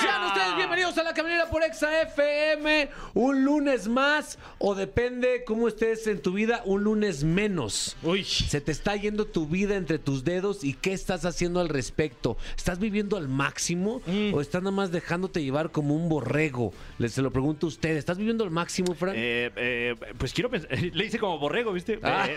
Sean ustedes bienvenidos a la caminera por Exa FM. Un lunes más, o depende cómo estés en tu vida, un lunes menos. Uy. Se te está yendo tu vida entre tus dedos y qué estás haciendo al respecto. ¿Estás viviendo al máximo Mm. o estás nada más dejándote llevar como un borrego? Les se lo pregunto a usted. ¿Estás viviendo al máximo, Frank? Eh, eh, pues quiero pensar. Le hice como borrego, ¿viste? Ah. Eh,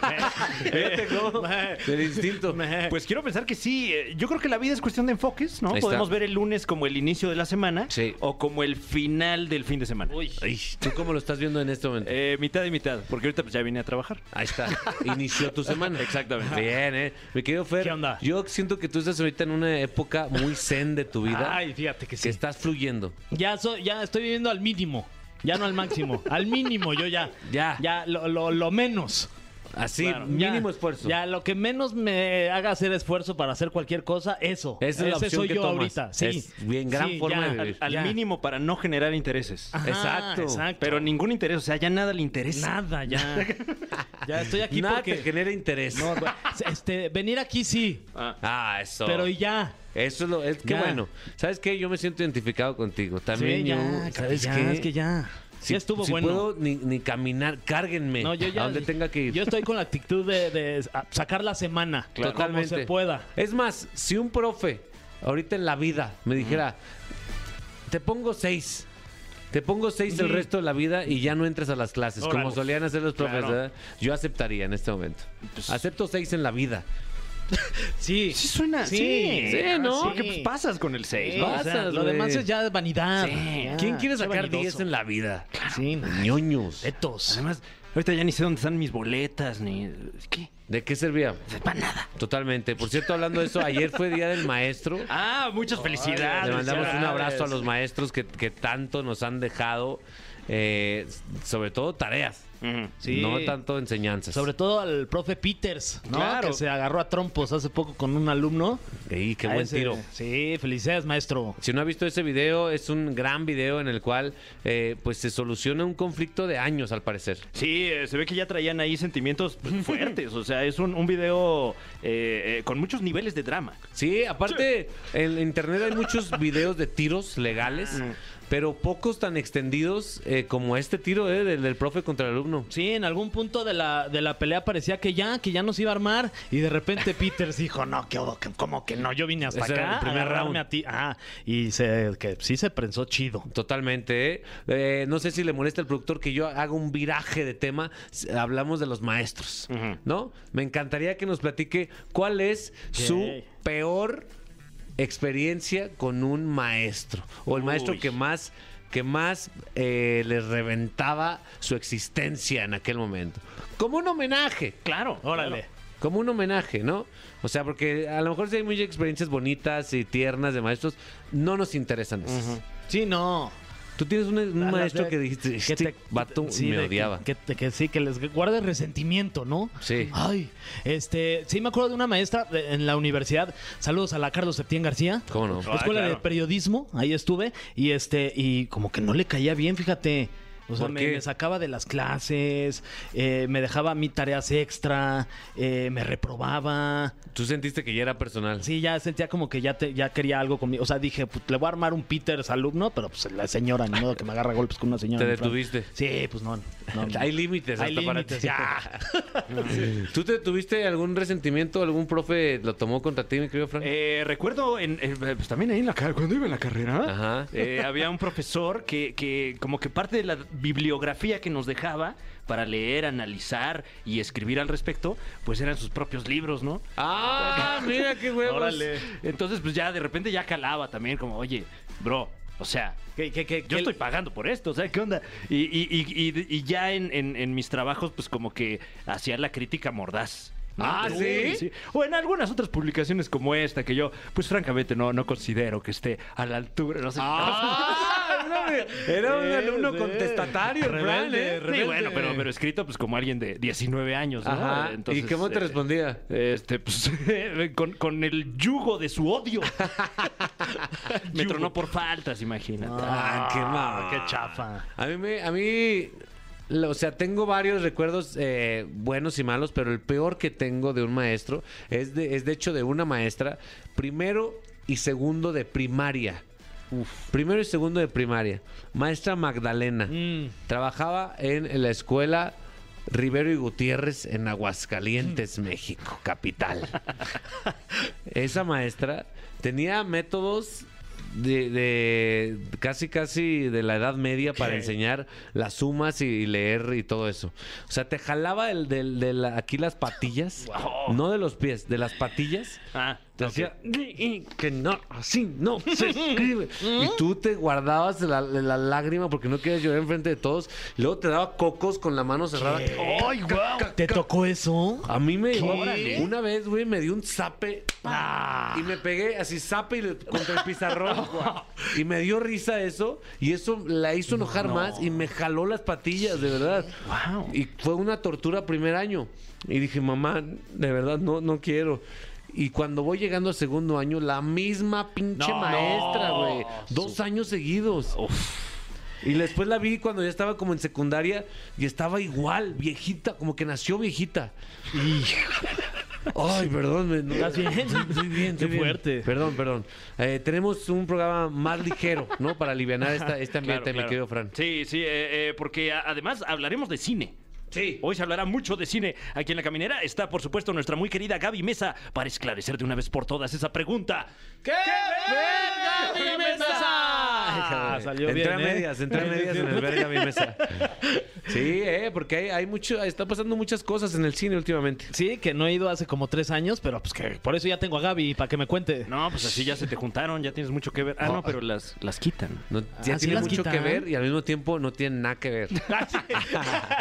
eh, cómo, eh, del instinto. Pues quiero pensar que sí. eh, Yo creo que la vida es cuestión de enfoques, ¿no? Podemos ver el lunes como el inicio de la semana Sí. o como el final del fin de semana. Ay, ¿Tú cómo lo estás viendo en este momento? Eh, mitad y mitad, porque ahorita pues ya vine a trabajar. Ahí está. Inició tu semana. Exactamente. Bien, ¿eh? Mi querido Fer. ¿Qué onda? Yo siento que tú estás ahorita en una época muy zen de tu vida. Ay, fíjate que que sí. estás fluyendo. Ya, so- ya estoy viviendo al mínimo. Ya no al máximo. al mínimo, yo ya. Ya. Ya, lo, lo- lo menos. Así, Claro, mínimo ya. esfuerzo. Ya, lo que menos me haga hacer esfuerzo para hacer cualquier cosa, eso. Esa es la opción soy que yo tomas. ahorita. Sí. Es bien, gran Sí, forma ya. de vivir. Al mínimo para no generar intereses. Ajá, Exacto. exacto. Pero ningún interés, o sea, ya nada le interesa. Nada, ya. ya estoy aquí Nada porque... te genera interés. No, este, venir aquí sí, Ah, eso. pero y ya. Eso es lo. Es, qué Ya. bueno. ¿Sabes qué? Yo me siento identificado contigo. También Sí, yo. ya, ¿Sabes ya, qué? Es que ya. Si, ya estuvo si bueno. puedo ni, ni caminar, cárguenme. No, yo ya. A donde tenga que ir. Yo estoy con la actitud de, sacar la semana. Como Totalmente. se pueda. Es más, si un profe ahorita en la vida me dijera, te pongo seis. Te pongo seis el resto de la vida y ya no entres a las clases, como solían hacer los profes. Claro. Yo aceptaría en este momento. Acepto seis en la vida. Sí. Sí suena, Sí. sí. Sí, ¿no? Porque pues pasas con el 6, Sí, ¿no? o sea, Pasas, lo demás es ya vanidad. Sí. Ya, ¿Quién quiere sacar vanidoso. 10 en la vida? Sí, no. ñoños. Tetos. Además, ahorita ya ni sé dónde están mis boletas, ni... ¿Qué? ¿De qué servía? Para nada. Totalmente. Por cierto, hablando de eso, ayer fue Día del Maestro. Ah, muchas felicidades. Le mandamos un abrazo a los maestros que, que tanto nos han dejado, eh, sobre todo tareas, Sí. no tanto enseñanzas. Sobre todo al profe Peters, ¿no? Claro. Que se agarró a trompos hace poco con un alumno. Qué A buen ese- tiro. Sí, felicidades, maestro. Si no ha visto ese video, es un gran video en el cual eh, pues se soluciona un conflicto de años, al parecer. Sí, eh, se ve que ya traían ahí sentimientos pues, fuertes. O sea, es un, un video eh, eh, con muchos niveles de drama. Sí, aparte, en internet hay muchos videos de tiros legales, pero pocos tan extendidos eh, como este tiro eh, del, del profe contra el alumno. Sí, en algún punto de la, de la pelea parecía que ya, que ya nos iba a armar. Y de repente Peters dijo, no, que, ¿cómo que no? Yo vine hasta Ese acá el primer round. a ti. Ah, y se, que sí se prensó chido. Totalmente. ¿eh? Eh, no sé si le molesta al productor que yo haga un viraje de tema. Hablamos de los maestros. ¿no? Me encantaría que nos platique cuál es su peor experiencia con un maestro o el maestro Uy. que más que más eh, les reventaba su existencia en aquel momento. Como un homenaje. Claro. Órale. Como un homenaje, ¿no? O sea, porque a lo mejor si hay muchas experiencias bonitas y tiernas de maestros, no nos interesan esas. Sí, no. Tú tienes un, un maestro que dijiste, que este te- vato sí, me de- odiaba. Que, que- que sí, que les guarde resentimiento, ¿no? Sí. Ay, este, sí me acuerdo de una maestra de- en la universidad. Saludos a la Carlos Septién García. ¿Cómo no? La Ah, escuela de periodismo, ahí estuve. Y este, y como que no le caía bien, fíjate. O sea, ¿Por me, sacaba de las clases, eh, me dejaba a mí tareas extra, eh, me reprobaba. Tú sentiste que ya era personal. Sí, ya sentía como que ya, te, ya quería algo conmigo. O sea, dije, pues, le voy a armar un Peters alumno, pero pues la señora, ni modo que me agarra golpes con una señora. Te mi detuviste. Sí, pues no. no, no. Hay límites Hay hasta para límites, ti. ya. ¿Tú te tuviste algún resentimiento? ¿Algún profe lo tomó contra ti, mi querido Frank? Eh, recuerdo, en, eh, pues también ahí en la cuando iba en la carrera, Ajá. eh, había un profesor que, que como que parte de la bibliografía que nos dejaba para leer, analizar y escribir al respecto, pues eran sus propios libros, ¿no? ¡Ah! Mira qué huevos. Órale. Entonces, pues ya de repente ya calaba también, como, oye, bro, o sea, ¿Qué, qué, qué, yo estoy pagando por esto, o sea, ¿qué onda? Y, y- y- y- y ya en, en- en mis trabajos, pues como que hacía la crítica mordaz. ¿No? Ah, ¿sí? O en algunas otras publicaciones como esta, que yo, pues francamente no, no considero que esté a la altura. No sé. ¡Ah! Era un alumno contestatario, Rebelde, ¿eh? Sí, bueno, pero, pero escrito pues como alguien de 19 años, ¿no? Ajá. Entonces, ¿Y cómo te eh, respondía? Este, pues, con, con el yugo de su odio. Me tronó por faltas, imagínate. Ah, qué mal. qué chafa. A mí, me, a mí, o sea, tengo varios recuerdos eh, buenos y malos, pero el peor que tengo de un maestro es de, es de hecho de una maestra, primero y segundo de primaria. Primero y segundo de primaria. Maestra Magdalena. Mm. Trabajaba en la escuela Rivero y Gutiérrez en Aguascalientes, México, capital. Esa maestra tenía métodos de, de casi casi de la edad media para enseñar las sumas y, leer y todo eso. O sea, te jalaba el del- de la- aquí las patillas, no de los pies, de las patillas. Ah, Te ok. decía que no, así no se escribe. y tú te guardabas la, la lágrima porque no querías llorar enfrente de todos. Y luego te daba cocos con la mano cerrada. ¡Ay, guau! ¿Te tocó eso? A mí me Órale. una vez, güey, me dio un zape y me pegué así zape y le- contra el pizarrón y me dio risa eso y eso la hizo enojar más y me jaló las patillas, de verdad. Wow. Y fue una tortura primer año y dije, "Mamá, de verdad no no quiero." Y cuando voy llegando al segundo año, la misma pinche No. maestra, güey. Dos años seguidos. Y después la vi cuando ya estaba como en secundaria y estaba igual, viejita, como que nació viejita. Ay, perdón. me- no- ¿Estás bien? Estoy bien, Qué bien. fuerte. Perdón, perdón. Eh, tenemos un programa más ligero, ¿no? Para aliviar esta, este ambiente, Claro, mi claro. querido Fran. Sí, sí, eh, eh, porque a- además hablaremos de cine. Sí. Hoy se hablará mucho de cine. Aquí en la caminera está, por supuesto, nuestra muy querida Gaby Mesa para esclarecer de una vez por todas esa pregunta. ¡Qué verga mi mesa! Ah, salió entré bien, a ¿eh? medias, entré a medias en el verga mi mesa. Sí, eh, porque hay, hay mucho, está pasando muchas cosas en el cine últimamente. Sí, que no he ido hace como tres años, pero pues que por eso ya tengo a Gaby para que me cuente. No, pues así ya se te juntaron, ya tienes mucho que ver. Ah, no, pero las, las quitan. No, ya Ah, ¿sí tiene mucho quitan? que ver y al mismo tiempo no tiene nada que ver.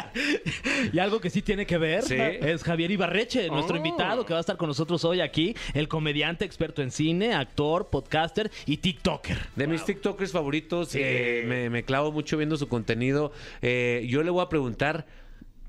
Y algo que sí tiene que ver Sí. es Javier Ibarreche, nuestro Oh. invitado que va a estar con nosotros hoy aquí, el comediante experto en cine, actor, podcaster y TikToker. De mis TikTokers favoritos, eh, me, me clavo mucho viendo su contenido. Eh, yo le voy a preguntar,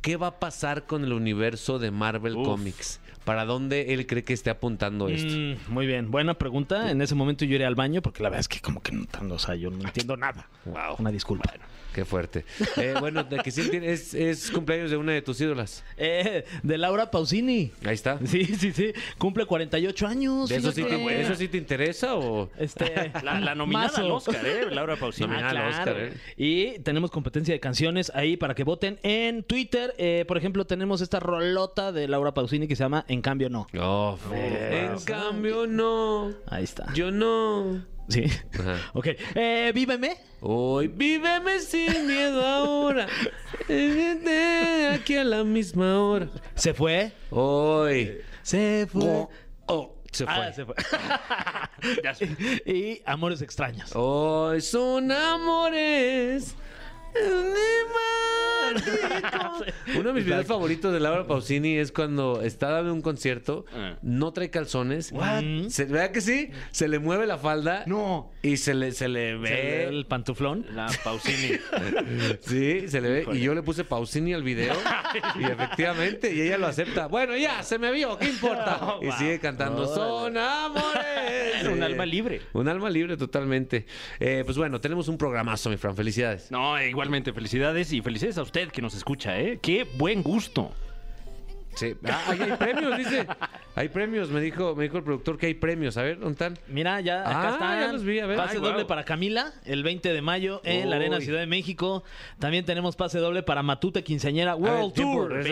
¿qué va a pasar con el universo de Marvel Uf. Comics? ¿Para dónde él cree que esté apuntando esto? Mm, muy bien, buena pregunta. En ese momento yo iré al baño porque la verdad es que como que no, o sea, yo no entiendo nada. Wow. Una disculpa. Qué fuerte. Eh, bueno, de que sí es, es cumpleaños de una de tus ídolas. Eh, de Laura Pausini. Ahí está. Sí, sí, sí. Cumple 48 años. ¿De eso, sí te, ¿Eso sí te interesa o...? Este, La, la nominada mazo. al Oscar, ¿eh? Laura Pausini. Nominada. al Oscar, ¿eh? Y tenemos competencia de canciones ahí para que voten en Twitter. Eh, por ejemplo, tenemos esta rolota de Laura Pausini que se llama En cambio no. Oh, en cambio, no. Ahí está. Yo no. Sí. Ajá. Ok. Eh, víveme. Hoy víveme sin miedo ahora. Aquí a la misma hora. Se fue. Hoy. Se fue. Oh, oh, se fue. Ah, se fue. Ya sé. y Amores extraños. Hoy son amores. Uno de mis videos favoritos de Laura Pausini es cuando está dando un concierto, Ah. no trae calzones. What? Se, ¿Verdad que sí? Se le mueve la falda. No. Y se le, se le Se le ve. ve el pantuflón. La Pausini. Sí, se le ve. Y yo le puse Pausini al video. y efectivamente, y ella lo acepta. Bueno, ya, se me vio, ¿qué importa? Oh, y sigue cantando Son amores. Un alma libre. Un alma libre, totalmente. Eh, pues bueno, tenemos un programazo, mi Fran. Felicidades. No, igualmente, felicidades y felicidades a usted que nos escucha, ¿eh? Qué buen gusto. Sí. Ah, hay premios, dice. Hay premios, me dijo, me dijo el productor que hay premios. A ver, ¿dónde están? Mira, ya acá Ah, están. ya los vi, a ver. Pase Ay, doble para Camila el 20 de mayo en la Arena. Ciudad de México. También tenemos pase doble para Matute Quinceañera ver, World tiempo, Tour.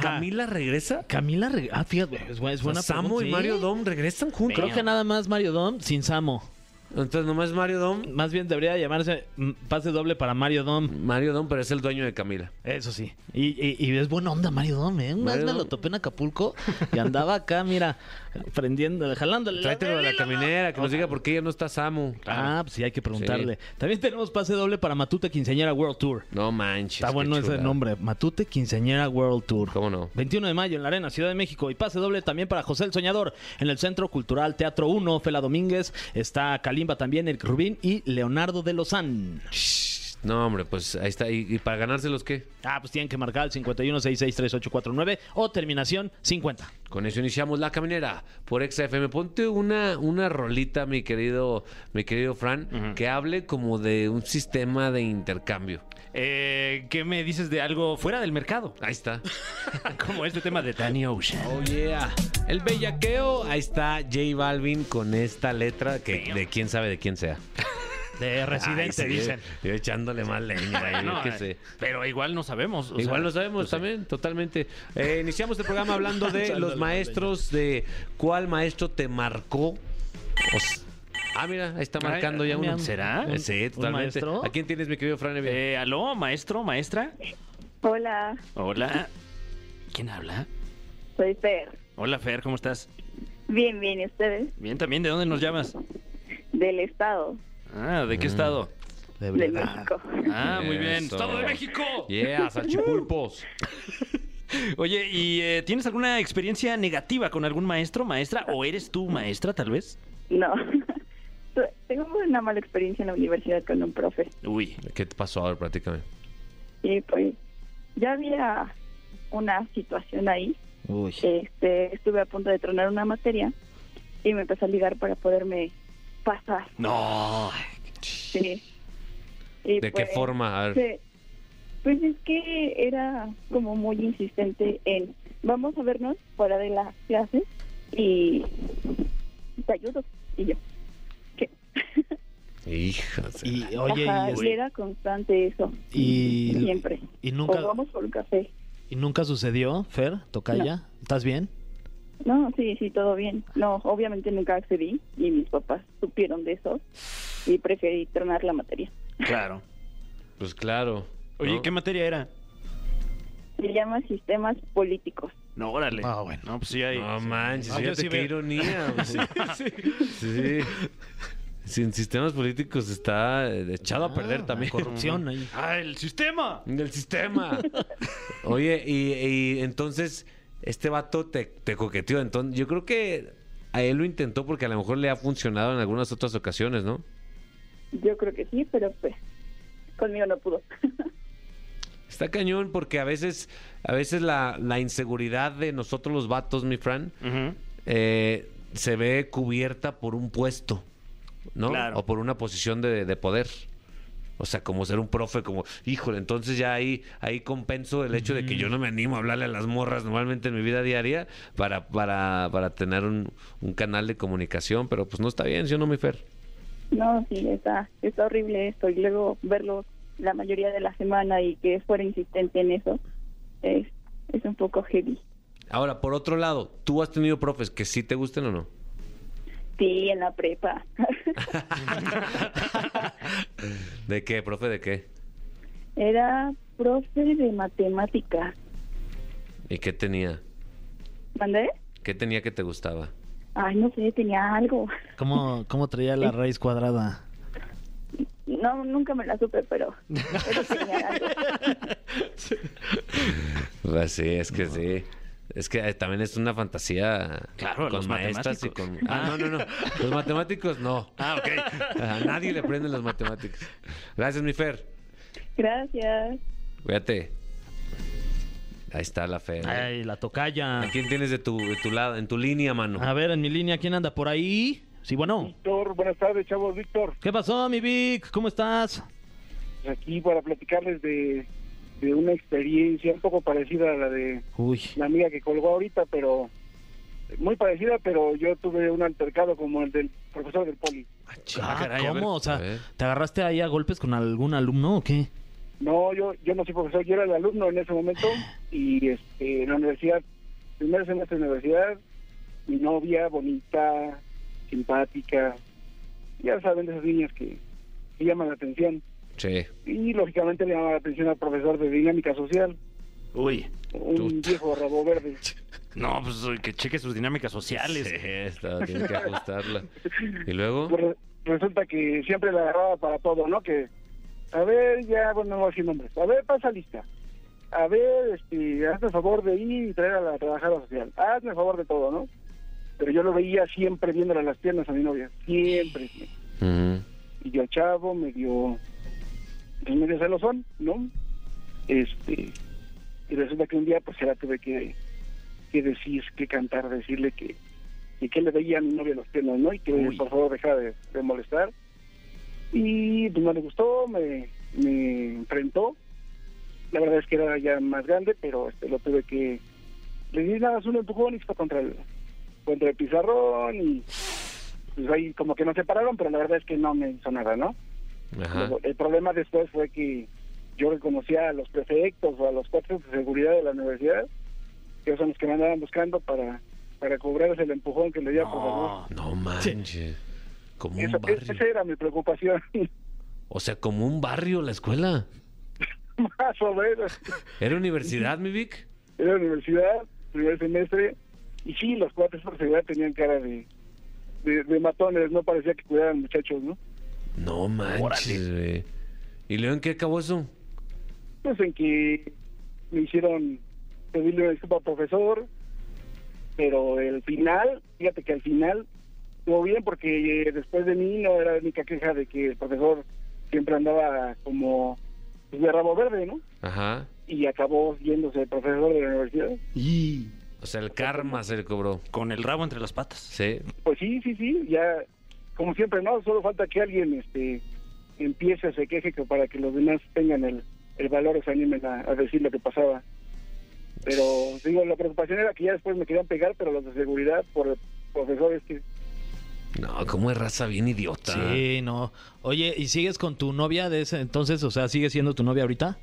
¿Camila regresa? Camila, reg- ah, fíjate, es buena, es buena Samo pregunta, y sí. Mario Dom regresan juntos. Creo que nada más Mario Dom sin Samo. Entonces nomás Mario Dom. Más bien debería llamarse mm, pase doble para Mario Dom. Mario Dom, pero es el dueño de Camila. Eso sí. Y, y- y es buena onda Mario Dom, ¿eh? Mario me lo topé en Acapulco y andaba acá, mira, prendiendo, jalándole. Tráetelo a la caminera, que nos diga por qué ya no está Samu. Ah, pues sí, hay que preguntarle. También tenemos pase doble para Matute Quinceañera World Tour. No manches. Está bueno ese nombre. Matute Quinceañera World Tour. ¿Cómo no? 21 de mayo en la Arena Ciudad de México. Y pase doble también para José el Soñador en el Centro Cultural Teatro 1. Fela Domínguez. Está Cali Kalimba también, Eric Rubín y Leonardo de Lozán. No, hombre, pues ahí está. ¿Y, y para ganárselos qué? Ah, pues tienen que marcar el 51663849 o terminación 50. Con eso iniciamos la caminera por XFM. Ponte una, una rolita, mi querido, mi querido Fran, que hable como de un sistema de intercambio. Eh, ¿Qué me dices de algo fuera del mercado? Ahí está. Como este tema de Danny Ocean. Oh yeah. El bellaqueo, ahí está J Balvin con esta letra que de quién sabe de quién sea. De residente, Ay, sí, dicen. Yo echándole más leña. ahí, yo No, qué eh, sé. Pero igual no sabemos. o Igual sea, lo sabemos no sé. también, totalmente. Eh, iniciamos el programa hablando de los maestros, de cuál maestro te marcó. Ah, mira, ahí está Ay, marcando ya uno. ¿Será? Eh, Sí, ¿Un totalmente. maestro? ¿A quién tienes, mi querido Fran? Eh, ¿Aló, maestro, maestra? Hola, Hola. ¿Quién habla? soy Fer. Hola, Fer, ¿cómo estás? Bien, bien, ¿y ustedes? Bien, también. ¿De dónde nos llamas? Del estado Ah, ¿de qué estado? De de. México. Ah, muy bien. Eso. ¡Estado de México! Yeah, salchipulpos. Oye, ¿y eh, tienes alguna experiencia negativa con algún maestro, maestra? ¿O eres tú maestra, tal vez? No. Tengo una mala experiencia en la universidad con un profe. Uy. ¿Qué te pasó? A ver, platícame. Y pues ya había una situación ahí. Uy. Este, estuve a punto de tronar una materia y me empezó a ligar para poderme pasar. No. Sí. Y ¿De qué pues, forma? A ver. sí. Pues es que era como muy insistente en vamos a vernos fuera de las clases y te ayudo. Y yo, ¿qué? Hijas. la- Y oye, Ajá, y, y era constante eso, y, siempre. y O nunca vamos por un café. y nunca sucedió, Fer, Tocaya, ¿estás bien? No, sí, sí, todo bien. No, obviamente nunca accedí y mis papás supieron de eso y preferí tronar la materia. Claro. Pues claro. Oye, ¿no? ¿qué materia era? Se llama sistemas políticos. No, órale. Ah, bueno. No, pues sí hay. No manches, Ah, fíjate sí qué veo. ironía. pues, sí. Sin sistemas políticos está eh, echado a perder Ah, también. Corrupción ahí. ¡Ah, el sistema! Del sistema. Oye, y, y entonces este vato te, te coqueteó. Entonces, yo creo que a él lo intentó porque a lo mejor le ha funcionado en algunas otras ocasiones, ¿no? Yo creo que sí, pero pues conmigo no pudo. Está cañón porque a veces, a veces la, la inseguridad de nosotros los vatos, mi Fran, eh, se ve cubierta por un puesto, ¿no? Claro. O por una posición de, de poder. O sea, como ser un profe, como, híjole, entonces ya ahí, ahí compenso el hecho de que yo no me animo a hablarle a las morras normalmente en mi vida diaria para, para, para tener un, un canal de comunicación, pero pues no está bien, ¿sí o no, mi Fer? No, sí, está, está horrible esto. Y luego verlo la mayoría de la semana y que fuera insistente en eso es, es un poco heavy. Ahora, por otro lado, ¿tú has tenido profes que sí te gusten o no? Sí, en la prepa. ¿De qué, profe, de qué? Era profe de matemáticas. ¿Y qué tenía? ¿Mandé? ¿Qué tenía que te gustaba? Ay, no sé, tenía algo. ¿Cómo, cómo traía la raíz cuadrada? No, nunca me la supe, pero, pero tenía algo. Pues sí, es que sí. Es que eh, también es una fantasía Claro, con los maestras y matemáticos. con... Ah, no, no, no. Los matemáticos no. Ah, ok. A nadie le prenden las matemáticas. Gracias, mi Fer. Gracias. Cuídate. Ahí está la Fer. Ay, la Tocaya. ¿A quién tienes de tu, de tu lado, en tu línea, mano? A ver, en mi línea, ¿quién anda por ahí? Sí, bueno. Víctor, buenas tardes, chavos. Víctor, ¿Qué pasó, mi Vic? ¿Cómo estás? aquí para platicarles de, de una experiencia un poco parecida a la de Uy. la amiga que colgó ahorita, pero muy parecida, pero yo tuve un altercado como el del profesor del poli. Ah, caray, a ver. ¿Cómo? O sea. ¿te agarraste ahí a golpes con algún alumno o qué? No, yo yo no soy profesor, yo era el alumno en ese momento y este, en la universidad, primer semestre de universidad, mi novia, bonita, simpática, ya saben de esas niñas que, que llaman la atención. Sí. Y lógicamente le llamaba la atención al profesor de dinámica social, Uy. un viejo rabo verde. No, pues que cheque sus dinámicas sociales. Sí, esta, tienes que ajustarla. ¿Y luego? Pues re- resulta que siempre la agarraba para todo, ¿no? Que, a ver, ya, bueno, no voy a decir nombres. A ver, pasa lista. A ver, este, hazme el favor de ir y traer a la trabajadora social. Hazme el favor de todo, ¿no? Pero yo lo veía siempre viéndole las piernas a mi novia. Siempre. Ujú. y yo chavo, medio, pues medio celosón, ¿no? Este, y resulta que un día pues ya tuve que, que decir, que cantar, decirle que, y que le veía a mi novia los piernas, ¿no? Y que Uy. por favor dejara de, de molestar. Y pues no le gustó, me, me enfrentó. La verdad es que era ya más grande, pero este lo tuve que, le di nada más un empujón y fue contra el, contra el pizarrón y pues ahí como que nos separaron, pero la verdad es que no me hizo nada, ¿no? Ajá. El problema después fue que yo reconocía a los prefectos o a los cuerpos de seguridad de la universidad, que son los que me andaban buscando para, para cobrarse el empujón que le di a profesor. No manches. Como un Eso, barrio. esa era mi preocupación, O sea, como un barrio la escuela. más o menos. ¿Era universidad, mi Vic? Era universidad, primer semestre, y sí, los cuates por seguridad tenían cara de, de, de matones, no parecía que cuidaran muchachos, ¿no? No manches, güey. ¿Y luego en qué acabó eso? pues en que me hicieron pedirle una disculpa al profesor, pero el final, fíjate que al final estuvo bien porque eh, después de mí no era la única queja de que el profesor siempre andaba como pues, de rabo verde, ¿no? Ajá. Y acabó yéndose el profesor de la universidad. O sea, el karma se le cobró. Con el rabo entre las patas. Sí. Pues sí, sí, sí, ya como siempre, ¿no? Solo falta que alguien este empiece, se queje que para que los demás tengan el, el valor o se animen a, a decir lo que pasaba. Pero digo, la preocupación era que ya después me querían pegar, pero los de seguridad por profesores que No, como es raza bien idiota. Sí, no. Oye, ¿y sigues con tu novia de ese entonces? O sea, ¿sigue siendo tu novia ahorita?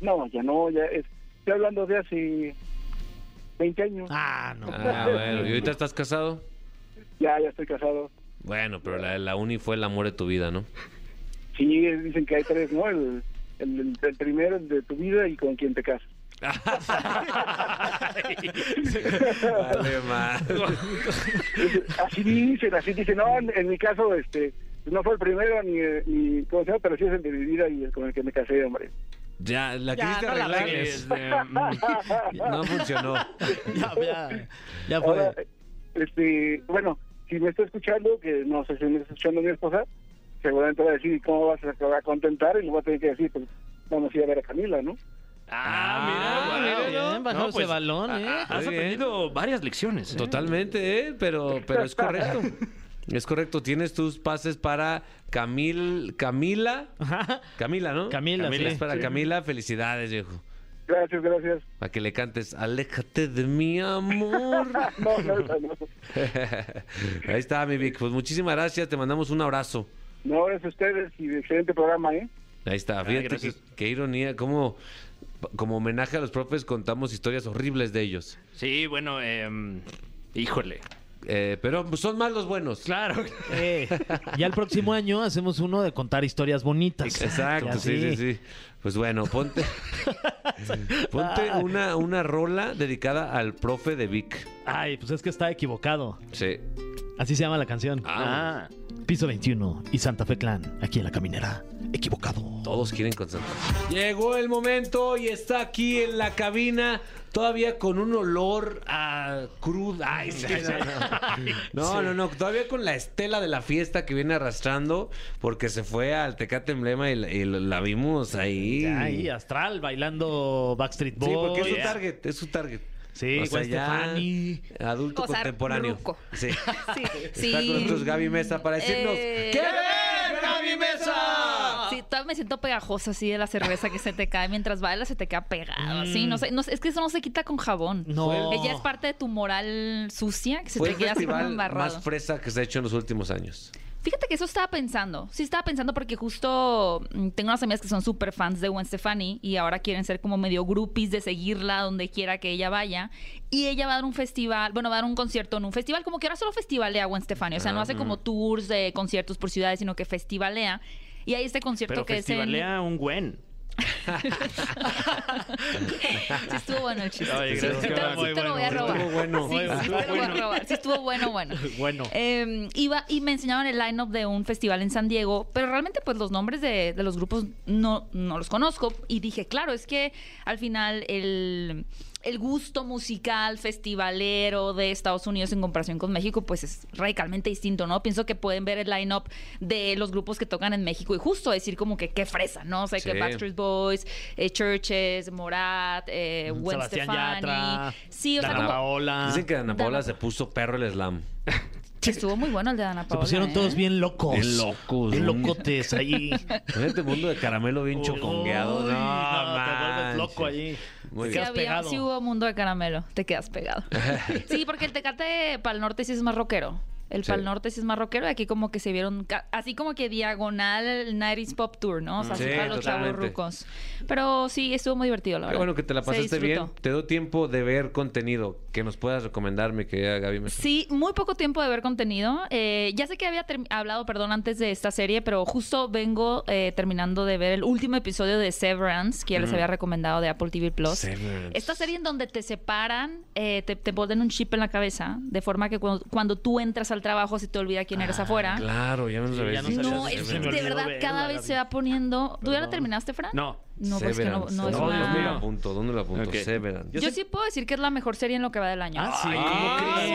no, ya no, ya es- estoy hablando de hace 20 años. Ah, no. Ah, bueno. ¿Y ahorita estás casado? Ya, ya estoy casado. Bueno, pero la, la uni fue el amor de tu vida, ¿no? Sí, dicen que hay tres, ¿no? El, el, el primero, el de tu vida y con quien te casas. Vale, así dicen, así dicen. No, en, en mi caso, este, no fue el primero ni, ni ¿cómo se llama? Pero sí es el de mi vida y el con el que me casé, hombre. Ya, la Ya, quisiste no la arreglar. regues. No funcionó. Ya, ya, ya fue. Ahora, este, bueno, si me está escuchando, que no sé si me está escuchando mi esposa, seguramente va a decir, ¿cómo vas a, te va a contentar? Y le voy a tener que decir, pues, vamos a ir a ver a Camila, ¿no? Ah, mira, mira, bien, bajó ese balón, ¿eh? ah, Has aprendido varias lecciones. ¿eh? Totalmente, ¿eh? Pero, pero es correcto. Es correcto. Tienes tus pases para Camil, Camila. Camila, ¿no? Camila, Camila. sí. Es para Camila. Felicidades, viejo. Gracias, gracias. Para que le cantes, aléjate de mi amor. No, no, no, no. Ahí está, mi Vic. Pues muchísimas gracias. Te mandamos un abrazo. No, es ustedes y excelente programa, ¿eh? Ahí está. Fíjate gracias. qué, qué ironía. Como, como homenaje a los profes contamos historias horribles de ellos. Sí, bueno, em, híjole. Eh, pero son más los buenos. Claro. Eh, ya el próximo año hacemos uno de contar historias bonitas. Exacto, sí, sí, sí. Pues bueno, ponte, ponte una, una rola dedicada al profe de Vic. Ay, pues es que está equivocado. Sí. Así se llama la canción. Ah, Ah, Piso 21 y Santa Fe Clan, aquí en la caminera. Equivocado. todos quieren concentrar. Llegó el momento y está aquí en la cabina. Todavía con un olor a cruda. Ay, sí, no, no. no, no, no. Todavía con la estela de la fiesta que viene arrastrando porque se fue al Tecate Emblema y la, y la vimos ahí. Ahí, Astral, bailando Backstreet Boys. Sí, porque es su target, es su target. Sí, Gwen Stefani. Adulto O sea, contemporáneo. ruco. Sí. Sí, Está con nosotros Gaby Mesa para decirnos Eh, ¡Qué ver, Gaby Mesa! Sí, todavía me siento pegajosa así de la cerveza que se te cae mientras bailas, se te queda pegado. Así, no sé, no es que eso no se quita con jabón. No. Ella es parte de tu moral sucia que se Fue te el queda así como embarrado. más fresa que se ha hecho en los últimos años. Fíjate que eso estaba pensando. Sí, estaba pensando porque justo mm, tengo unas amigas que son súper fans de Gwen Stefani y ahora quieren ser como medio groupies de seguirla donde quiera que ella vaya. Y ella va a dar un festival, bueno, va a dar un concierto en un festival, como que ahora solo festivalea Gwen Stefani. O sea, no hace como tours de conciertos por ciudades, sino que festivalea. Y hay este concierto pero que es en... festivalea un Gwen. Sí estuvo bueno el chiste. Oye, Sí, te, sí lo voy a robar. estuvo bueno. Sí, sí, bueno. te lo voy a robar. Sí estuvo bueno, bueno. Bueno. Eh, iba y me enseñaban el line-up de un festival en San Diego, pero realmente pues los nombres de, de los grupos no, no los conozco. Y dije, claro, es que al final el, el gusto musical festivalero de Estados Unidos en comparación con México, pues es radicalmente distinto, ¿no? Pienso que pueden ver el line-up de los grupos que tocan en México y justo decir como que qué fresa, ¿no? O sea, que Sí. Backstreet Boys, eh, Churches, Morat, eh, Gwen Sebastián Stefani. Yatra, Sí, o sea, Dana como Paola. Dicen que Ana Paola Dana- se puso perro el slam. estuvo muy bueno el de Dana Se Paola. pusieron ¿eh? todos bien locos. Bien locos, Bien ¿no? locotes ahí. Este mundo de caramelo bien chocongueado. No, no, manches. Loco allí. Muy Te bien. quedas pegado. sí hubo mundo de caramelo, te quedas pegado. sí, porque el Tecate Pal Norte sí es más rockero. El Sí. Pal Norte sí es más rockero y aquí como que se vieron, así como que diagonal el 90s Pop Tour, ¿no? O sea, así Sí, para los chavos rucos. Pero sí, estuvo muy divertido, la verdad. bueno que te la pasaste bien. Te doy tiempo de ver contenido que nos puedas recomendar, mi querida Gaby. Mesa. Sí, muy poco tiempo de ver contenido. Eh, ya sé que había hablado, perdón, antes de esta serie, pero justo vengo eh, terminando de ver el último episodio de Severance, que ya les había recomendado de Apple TV Plus. Severance. Esta serie en donde te separan, eh, te, te ponen un chip en la cabeza, de forma que cuando, cuando tú entras al trabajo se te olvida quién eres afuera. Claro, ya Sí, ya dicho. nos No, habías es de verdad, cada vez se va poniendo. ¿Tú ya la terminaste, Fran? No. No, pues que no, Severance. no es ¿Dónde una- lo apunto? ¿Dónde lo apunto? Severance. Yo, sí puedo decir que es la mejor serie en lo que va del año. Ah, sí. Ay, ¿Cómo crees?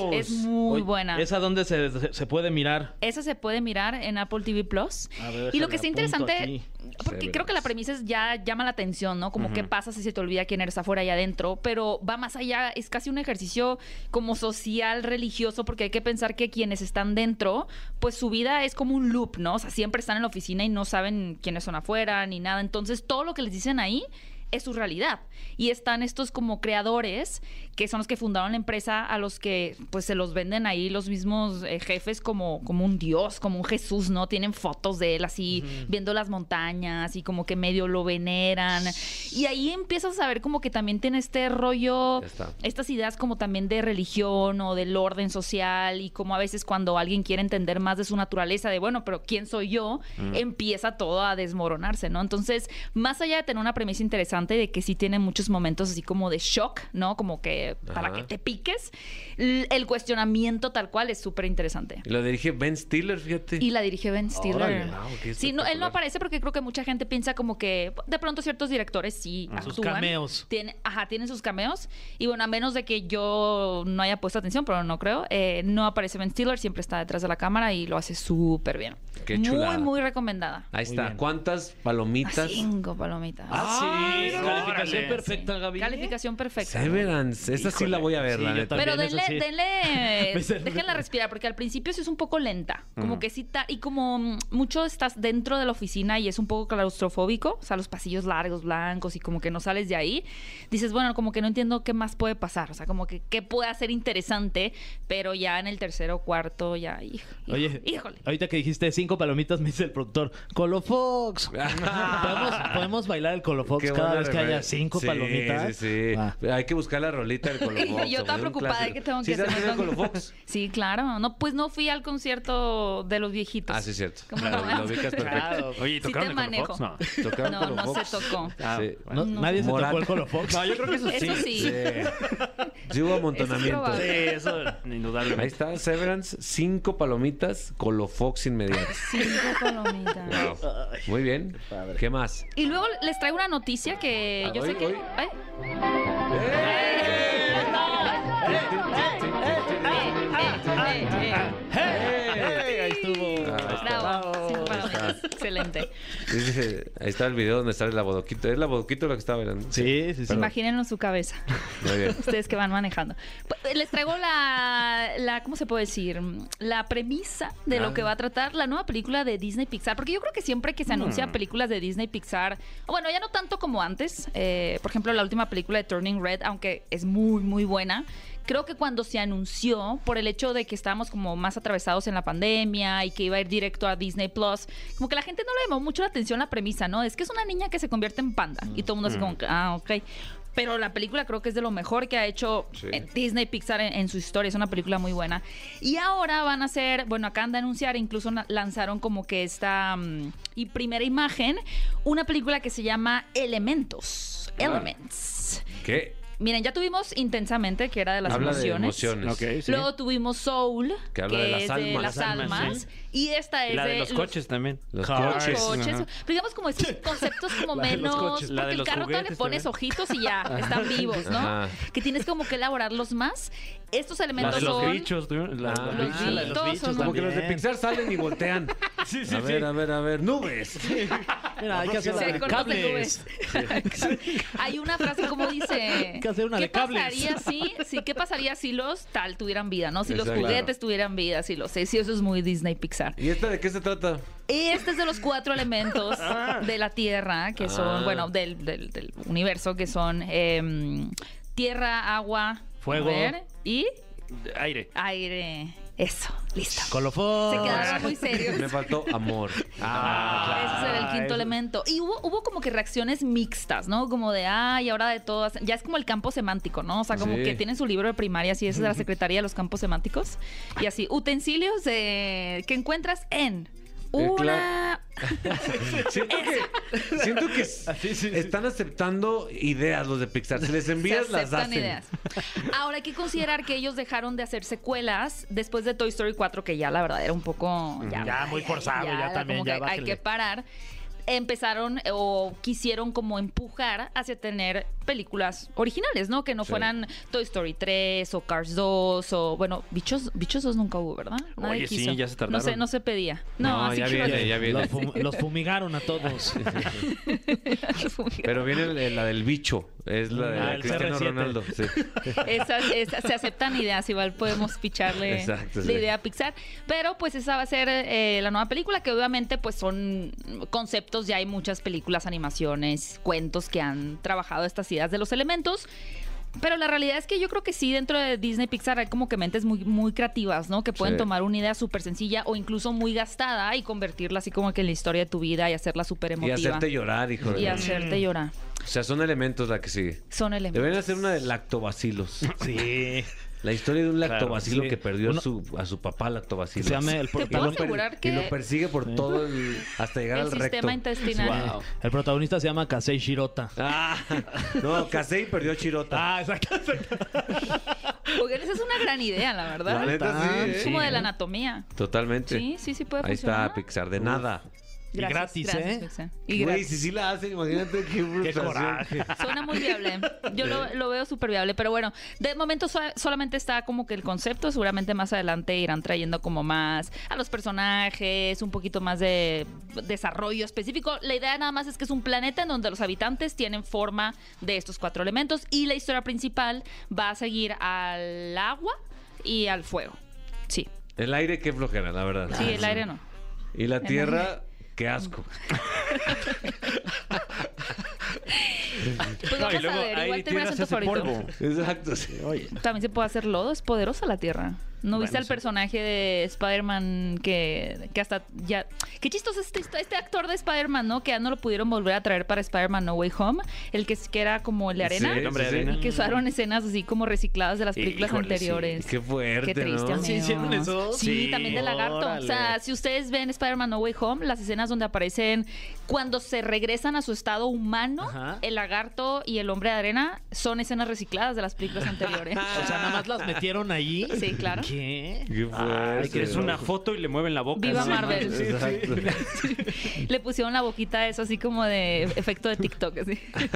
vámonos. Es muy Oye, buena. ¿Esa dónde se, se- puede mirar? Esa se puede mirar en Apple TV Plus. A ver, y lo que está interesante, aquí. porque Severance. creo que la premisa es ya llama la atención, ¿no? Como qué pasa si se te olvida quién eres afuera y adentro, pero va más allá, es casi un ejercicio como social, religioso, porque hay que pensar que quienes están dentro, pues su vida es como un loop, ¿no? O sea, siempre están en la oficina y no saben quiénes son afuera ni nada. Entonces, todo lo que les dicen ahí es su realidad. Y están estos como creadores que son los que fundaron la empresa a los que pues se los venden ahí los mismos eh, jefes como, como un dios, como un Jesús, ¿no? Tienen fotos de él así viendo las montañas y como que medio lo veneran. Y ahí empiezas a ver como que también tiene este rollo, estas ideas como también de religión o del orden social y como a veces cuando alguien quiere entender más de su naturaleza, de bueno, pero ¿quién soy yo? Empieza todo a desmoronarse, ¿no? Entonces, más allá de tener una premisa interesante de que sí tiene muchos momentos así como de shock, ¿no? Como que para Ajá. que te piques, l- el cuestionamiento tal cual es súper interesante. Y lo dirige Ben Stiller, fíjate. Y la dirige Ben Stiller. Órale, wow, qué sí, no, él no aparece porque creo que mucha gente piensa como que de pronto ciertos directores sí Sus actúan. cameos. Tiene, ajá, tienen sus cameos. Y bueno, a menos de que yo no haya puesto atención, pero no creo, eh, no aparece Ben Stiller, siempre está detrás de la cámara y lo hace súper bien. Qué muy, chulada. muy recomendada. Ahí está. bien. ¿Cuántas A palomitas? cinco palomitas. Ah, sí. Calificación órale. perfecta, Gaby. Calificación perfecta. Severance. Esa sí la voy a ver, Sí, la neta. Pero denle, sí. denle, déjenla respirar, porque al principio sí es un poco lenta. Como que sí está, y como mm, mucho estás dentro de la oficina y es un poco claustrofóbico, o sea, los pasillos largos, blancos, y como que no sales de ahí, dices, bueno, como que no entiendo qué más puede pasar, o sea, como que qué puede ser interesante, pero ya en el tercero o cuarto, ya, hij- hij- Oye, híjole. ahorita que dijiste cinco palomitas, me dice el productor, Colofox. ¿Podemos, podemos bailar el Colofox cada buena vez que haya cinco Sí, palomitas. Sí, sí. Va. Hay que buscar la rolita del Colofox. Yo estaba preocupada que tengo ¿Sí que sabes hacer Colofox? Sí, claro. No, pues no fui al concierto de los viejitos. Ah, sí, es cierto. ¿Cómo Claro, no? lo ubicas perfecto. Claro. Oye, Sí ¿tocaron te el manejo. No. ¿Tocaron No, se tocó. Ah, Sí. No, No. nadie se tocó el Colofox. No, yo creo que eso sí. Eso sí. Sí. Sí hubo amontonamiento. Sí, eso indudablemente. Ahí está, Severance, cinco palomitas, Colofox inmediato. Cinco palomitas. Muy bien. ¿Qué más? Y luego les traigo una noticia que yo Hoy, sé que. Eh, Excelente. Dice, ahí está el video donde sale la bodoquito. ¿Es la bodoquito lo que estaba mirando? Sí, sí, sí. Imagínenlo en su cabeza. Muy bien. Ustedes que van manejando. Pues, Les traigo la, la, ¿cómo se puede decir? La premisa de Ah. lo que va a tratar la nueva película de Disney Pixar. Porque yo creo que siempre que se Hmm. anuncian películas de Disney Pixar, o bueno, ya no tanto como antes. eh, por ejemplo, la última película de Turning Red, aunque es muy, muy buena. Creo que cuando se anunció, por el hecho de que estábamos como más atravesados en la pandemia y que iba a ir directo a Disney Plus, como que la gente no le llamó mucho la atención la premisa, ¿no? Es que es una niña que se convierte en panda. Y todo el mundo así como, que, ah, ok. Pero la película creo que es de lo mejor que ha hecho Sí. eh, Disney Pixar en, en su historia. Es una película muy buena. Y ahora van a hacer, bueno, acaban de anunciar, incluso lanzaron como que esta mm, y primera imagen, una película que se llama Elementos. Elements. ¿Qué? Miren, ya tuvimos Intensamente, que era de las Habla de emociones. emociones. Sí. Luego tuvimos Soul, Que habla de las es almas. de las almas. Y esta es La de los coches también. Los los coches. coches. Pero digamos como estos conceptos como La de los menos... Porque el carro todavía le pones también. ojitos y ya, están vivos, ¿no? Ajá. Que tienes como que elaborarlos más. Estos La elementos de los son... bichos. Ah, la- Los Ah, la de los bichos bichos son- Como que los de. Pixar salen y voltean. Sí, sí, a ver, a ver, a ver. Nubes. Mira, hay que hacer Sí, la de con los de cables. Hay una frase como dice... Hay que hacer una ¿Qué de cables. pasaría si, sí, qué pasaría si los tal tuvieran vida, no? Si los juguetes tuvieran vida, si los sé, si eso es muy Disney Pixar. ¿Y esta de qué se trata? Este es de los cuatro elementos de la Tierra, que son, Ah. bueno, del, del- del universo, que son em, tierra, agua, Fuego. a ver, y Aire. aire. Eso, listo. Colofón. Se quedaron muy serios. Me faltó amor. Ese será el quinto eso. elemento. Y hubo, hubo como que reacciones mixtas, ¿no? Como de, ay, ahora de todo. hacen-". Ya es como el campo semántico, ¿no? O sea, como Sí. que tienen su libro de primaria, así es de la Secretaría de los Campos Semánticos. Y así, utensilios de, que encuentras en una. Siento que, siento que s- están aceptando ideas los de Pixar. Si les envías, las hacen. ideas. Ahora hay que considerar que ellos dejaron de hacer secuelas después de Toy Story 4, que ya la verdad era un poco. Ya, Ya, muy forzado, ya también, como ya que hay que parar. Empezaron eh, o quisieron como empujar hacia tener películas originales, ¿no? Que no Sí. fueran Toy Story 3 o Cars 2 o, bueno, Bichos, Bichos 2 nunca hubo, ¿verdad? Nadie Oye, sí, ya se No se, tardaron. no se pedía. No, No, así ya que viene, ya viene. Los, fum- los fumigaron a todos. Pero viene la del bicho. Es la de Ah, Cristiano CR7. Ronaldo. sí. Esas, esas- se aceptan ideas, igual podemos picharle Exacto, la sí. idea a Pixar. Pero pues esa va a ser eh, la nueva película, que obviamente pues son conceptos, ya hay muchas películas, animaciones, cuentos que han trabajado estas ideas de los elementos. Pero la realidad es que yo creo que sí, dentro de Disney Pixar hay como que mentes muy, muy creativas, ¿no? Que pueden Sí. tomar una idea súper sencilla o incluso muy gastada y convertirla así como que en la historia de tu vida y hacerla súper Y emotiva. hacerte llorar, hijo de Y hacerte llorar. O sea, son elementos la que sigue. Son elementos. Deberían hacer una de lactobacilos. Sí. La historia de un Claro, lactobacilo sí. que perdió Uno- a, su, a su papá lactobacilo. Se llama el, Te puedo Y lo persigue por todo el... hasta llegar el al recto. sistema intestinal. Wow. el protagonista se llama Kasei Shirota. Ah, no, Casey perdió a Chirota. Ah, exacto. Oigan, esa es una gran idea, la verdad. La neta sí, Es ¿eh? como de la anatomía. Totalmente. Sí, sí, sí puede Ahí funcionar. está Pixar, de nada. Y gratis, ¿eh? Y Güey, gratis. si sí la hacen, imagínate qué Qué coraje. Suena muy viable. Yo lo, lo veo súper viable. Pero bueno, de momento so- solamente está como que el concepto. Seguramente más adelante irán trayendo como más a los personajes, un poquito más de desarrollo específico. La idea nada más es que es un planeta en donde los habitantes tienen forma de estos cuatro elementos. Y la historia principal va a seguir al agua y al fuego. Sí. El aire, qué flojera, la verdad. Sí, el aire no. Y la tierra, qué asco. Pues No, vamos y luego a ver, igual se siendo hace favorito. polvo. Exacto, sí. Oye. También se puede hacer lodo, es poderosa la Tierra. ¿No viste al sí. personaje de Spider-Man que, que hasta ya... Qué chistoso este, este actor de Spider-Man, ¿no? Que ya no lo pudieron volver a traer para Spider-Man No Way Home. El que, que era como el de arena. Sí, El hombre de arena. Y que usaron escenas así como recicladas de las películas Híjole, sí. anteriores. Qué fuerte, Qué triste, ¿no? ¿Sí hicieron eso? Sí, Sí, también de lagarto. O sea, si ustedes ven Spider-Man No Way Home, las escenas donde aparecen cuando se regresan a su estado humano, Ajá. el lagarto y el hombre de arena son escenas recicladas de las películas anteriores. O sea, nada más las metieron ahí. Sí, claro. ¿Qué? Qué que es una foto y le mueven la boca. Viva. Marvel. Sí, sí. Exacto. Le pusieron la boquita eso así como de efecto de TikTok, así.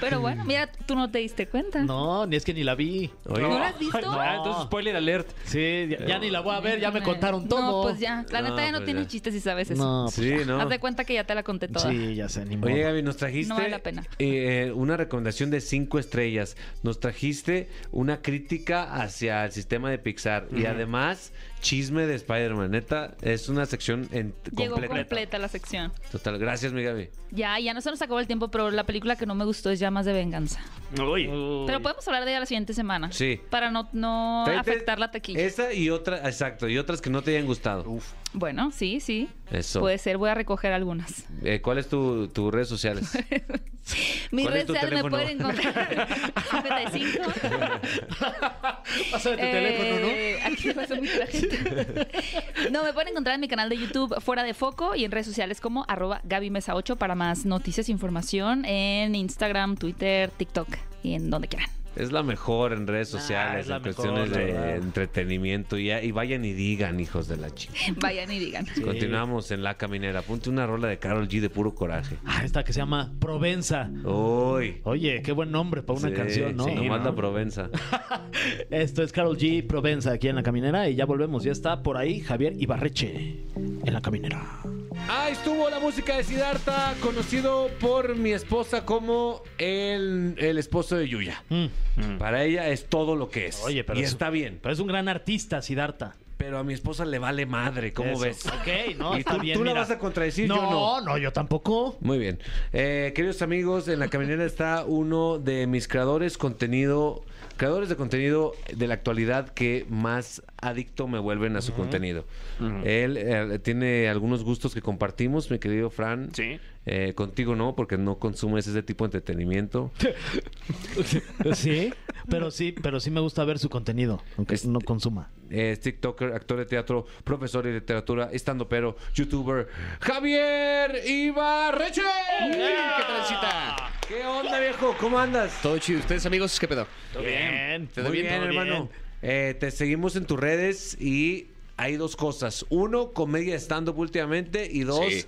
Pero bueno, mira, tú no te diste cuenta. No, ni es que ni la vi. Oye, ¿No la has visto? Ah, entonces spoiler alert. Sí, ya, ya ni la voy a ver, ya me contaron todo. No, pues ya. La No, neta ya no pues tiene ya. chiste si sabes eso. No, pues, sí, ¿no? Haz de cuenta que ya te la conté toda. sí, ya sé, ni modo. Oye, Gaby, nos trajiste No vale la pena. eh, una recomendación de cinco estrellas. Nos trajiste una crítica hacia el sistema de Pixar. Y además chisme de Spider-Man. Neta, es una sección en, Llegó completa. completa la sección. Total, gracias, mi Gaby. Ya, ya no se nos acabó el tiempo, pero la película que no me gustó es Llamas de Venganza. Uy. Pero podemos hablar de ella la siguiente semana. Sí. Para no, no afectar la taquilla. Esa y otra, exacto, y otras que no te hayan gustado. Bueno, sí, sí. Eso. Puede ser, voy a recoger algunas. Eh, ¿Cuáles tu, tus redes sociales? Mi ¿Cuál es red tu social me teléfono? pueden encontrar 55. Pásame tu teléfono, ¿no? Eh, Aquí me la gente. No, me pueden encontrar en mi canal de YouTube Fuera de Foco y en redes sociales como arroba Gaby Mesa 8 para más noticias e información en Instagram, Twitter, TikTok y en donde quieran. Es la mejor en redes sociales, en mejor, cuestiones de verdad. entretenimiento. Y, y vayan y digan, hijos de la chica. Vayan y digan. Continuamos en La Caminera. Ponte una rola de Carol G de puro coraje. Ah, esta que se llama Provenza. Uy. Oye, qué buen nombre para una Sí, canción, ¿no? Sí, nomás ¿no? la Provenza. Esto es Carol G. Provenza aquí en La Caminera y ya volvemos. Ya está por ahí Javier Ibarreche en La Caminera. Ah, estuvo la música de Siddhartha, conocido por mi esposa como el, el esposo de Yuya. Mm. Para ella es todo lo que es. Oye, pero y es- está bien. Pero es un gran artista, Siddhartha. Pero a mi esposa le vale madre, ¿cómo Eso. ves? Ok, no, ¿Y está tú, bien, tú la vas a contradecir? no, yo no. no, yo tampoco. Muy bien. Eh, queridos amigos, en la caminera está uno de mis creadores contenido, creadores de contenido de la actualidad que más adicto me vuelven a su contenido. Él eh, tiene algunos gustos que compartimos, mi querido Fran. Sí. Eh, contigo no, porque no consumes ese tipo de entretenimiento. Sí, pero sí, pero sí me gusta ver su contenido, aunque Es- no consuma. Es TikToker, actor de teatro, profesor de literatura, estando pero, youtuber, Javier Ibarreche. ¿Qué transita? ¿Qué onda, viejo? ¿Cómo andas? Todo chido. ¿Ustedes, amigos? ¿Qué pedo? Bien, ¿Todo Muy bien? bien, ¿Todo hermano. Eh, te seguimos en tus redes y hay dos cosas. Uno, comedia stand-up últimamente y dos, Sí.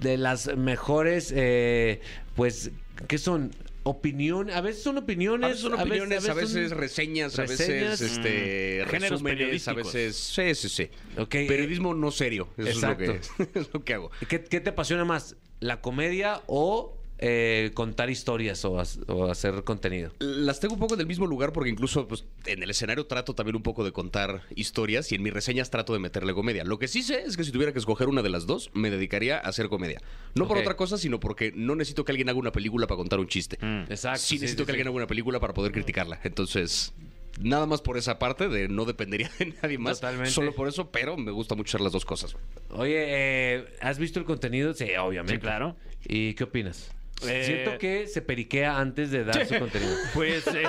De las mejores, eh, pues, ¿qué son? Opinión, a veces son opiniones. A veces son opiniones, a veces, son- reseñas, a reseñas, veces este, Géneros resúmenes, a veces... Sí, sí, sí. Ok, Periodismo no serio. Eso exacto. Es, lo que, es lo que hago. ¿Qué, qué te apasiona más? ¿La comedia o eh, contar historias o, hacer contenido? Las tengo un poco del mismo lugar porque incluso pues, en el escenario trato también un poco de contar historias y en mis reseñas trato de meterle comedia. Lo que sí sé es que si tuviera que escoger una de las dos, me dedicaría a hacer comedia. No por otra cosa, sino porque no necesito que alguien haga una película para contar un chiste. Exacto. sí necesito que alguien haga una película para poder criticarla. Entonces, nada más por esa parte de no dependería de nadie más. Totalmente. Solo por eso, pero me gusta mucho hacer las dos cosas. Oye, eh, ¿has visto el contenido? Sí, obviamente. Sí, claro. ¿Y qué opinas? Eh, Siento que se periquea antes de dar su contenido. Pues eh,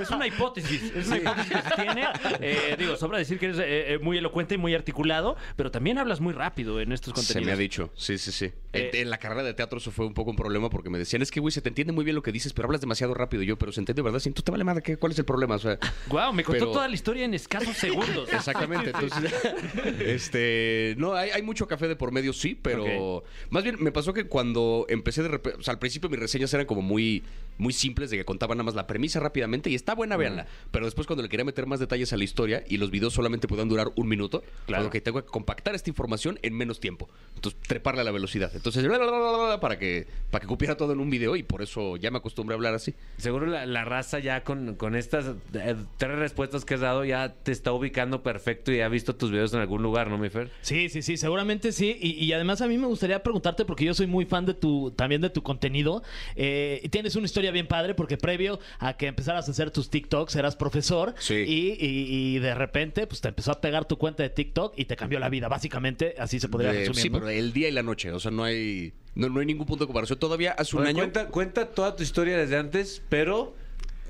es una hipótesis, es una hipótesis que se tiene. Eh, digo, sobra decir que eres muy elocuente y muy articulado, pero también hablas muy rápido en estos contenidos. Se me ha dicho, sí, sí, sí. En- Eh, en, la carrera de teatro eso fue un poco un problema porque me decían, es que, güey, se te entiende muy bien lo que dices, pero hablas demasiado rápido. Y yo, pero se entiende, ¿verdad? Si tú te vale madre, ¿qué- ¿cuál es el problema? O sea, Guau, me contó Pero- toda la historia en escasos segundos. Exactamente, entonces, este, no, hay, hay mucho café de por medio, sí, pero más bien me pasó que cuando empecé de repente, o sea, al principio mis reseñas eran como muy, muy simples, de que contaban nada más la premisa rápidamente y está buena, véanla, pero después cuando le quería meter más detalles a la historia y los videos solamente podían durar un minuto, claro que tengo que compactar esta información en menos tiempo, entonces treparle a la velocidad, entonces bla, bla, bla, bla, bla, para que, para que cupiera todo en un video y por eso ya me acostumbré a hablar así. Seguro la, la raza ya con, con estas eh, tres respuestas que has dado ya te está ubicando perfecto y ha visto tus videos en algún lugar, ¿no, mi Fer? Sí, sí, sí, seguramente sí. Y, y además a mí me gustaría preguntarte, porque yo soy muy fan de tu, también de tu contenido. eh, y tienes una historia bien padre, porque previo a que empezaras a hacer tus TikToks eras profesor. Sí. Y, y- y de repente, pues te empezó a pegar tu cuenta de TikTok y te cambió la vida. Básicamente, así se podría De- resumir. sí, ¿no? pero el día y la noche, o sea, no hay, no, no hay ningún punto de comparación. Todavía hace un Oye, año... Cuenta, cuenta toda tu historia desde antes, pero...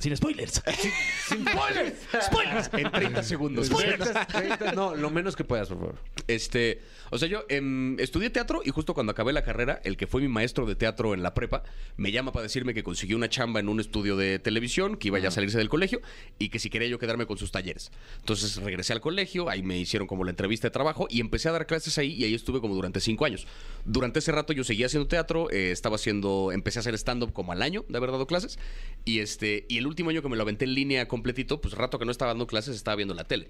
Sin spoilers. Sin spoilers. spoilers. En 30 segundos. Treinta- no, lo menos que puedas, por favor. Este, o sea, yo em, estudié teatro y justo cuando acabé la carrera, el que fue mi maestro de teatro en la prepa, me llama para decirme que consiguió una chamba en un estudio de televisión, que iba ya a salirse del colegio y que si quería yo quedarme con sus talleres. Entonces regresé al colegio, ahí me hicieron como la entrevista de trabajo y empecé a dar clases ahí y ahí estuve como durante cinco años. Durante ese rato yo seguía haciendo teatro, eh, estaba haciendo, empecé a hacer stand-up como al año de haber dado clases y este, y el último año que me lo aventé en línea completito, pues rato que no estaba dando clases estaba viendo la tele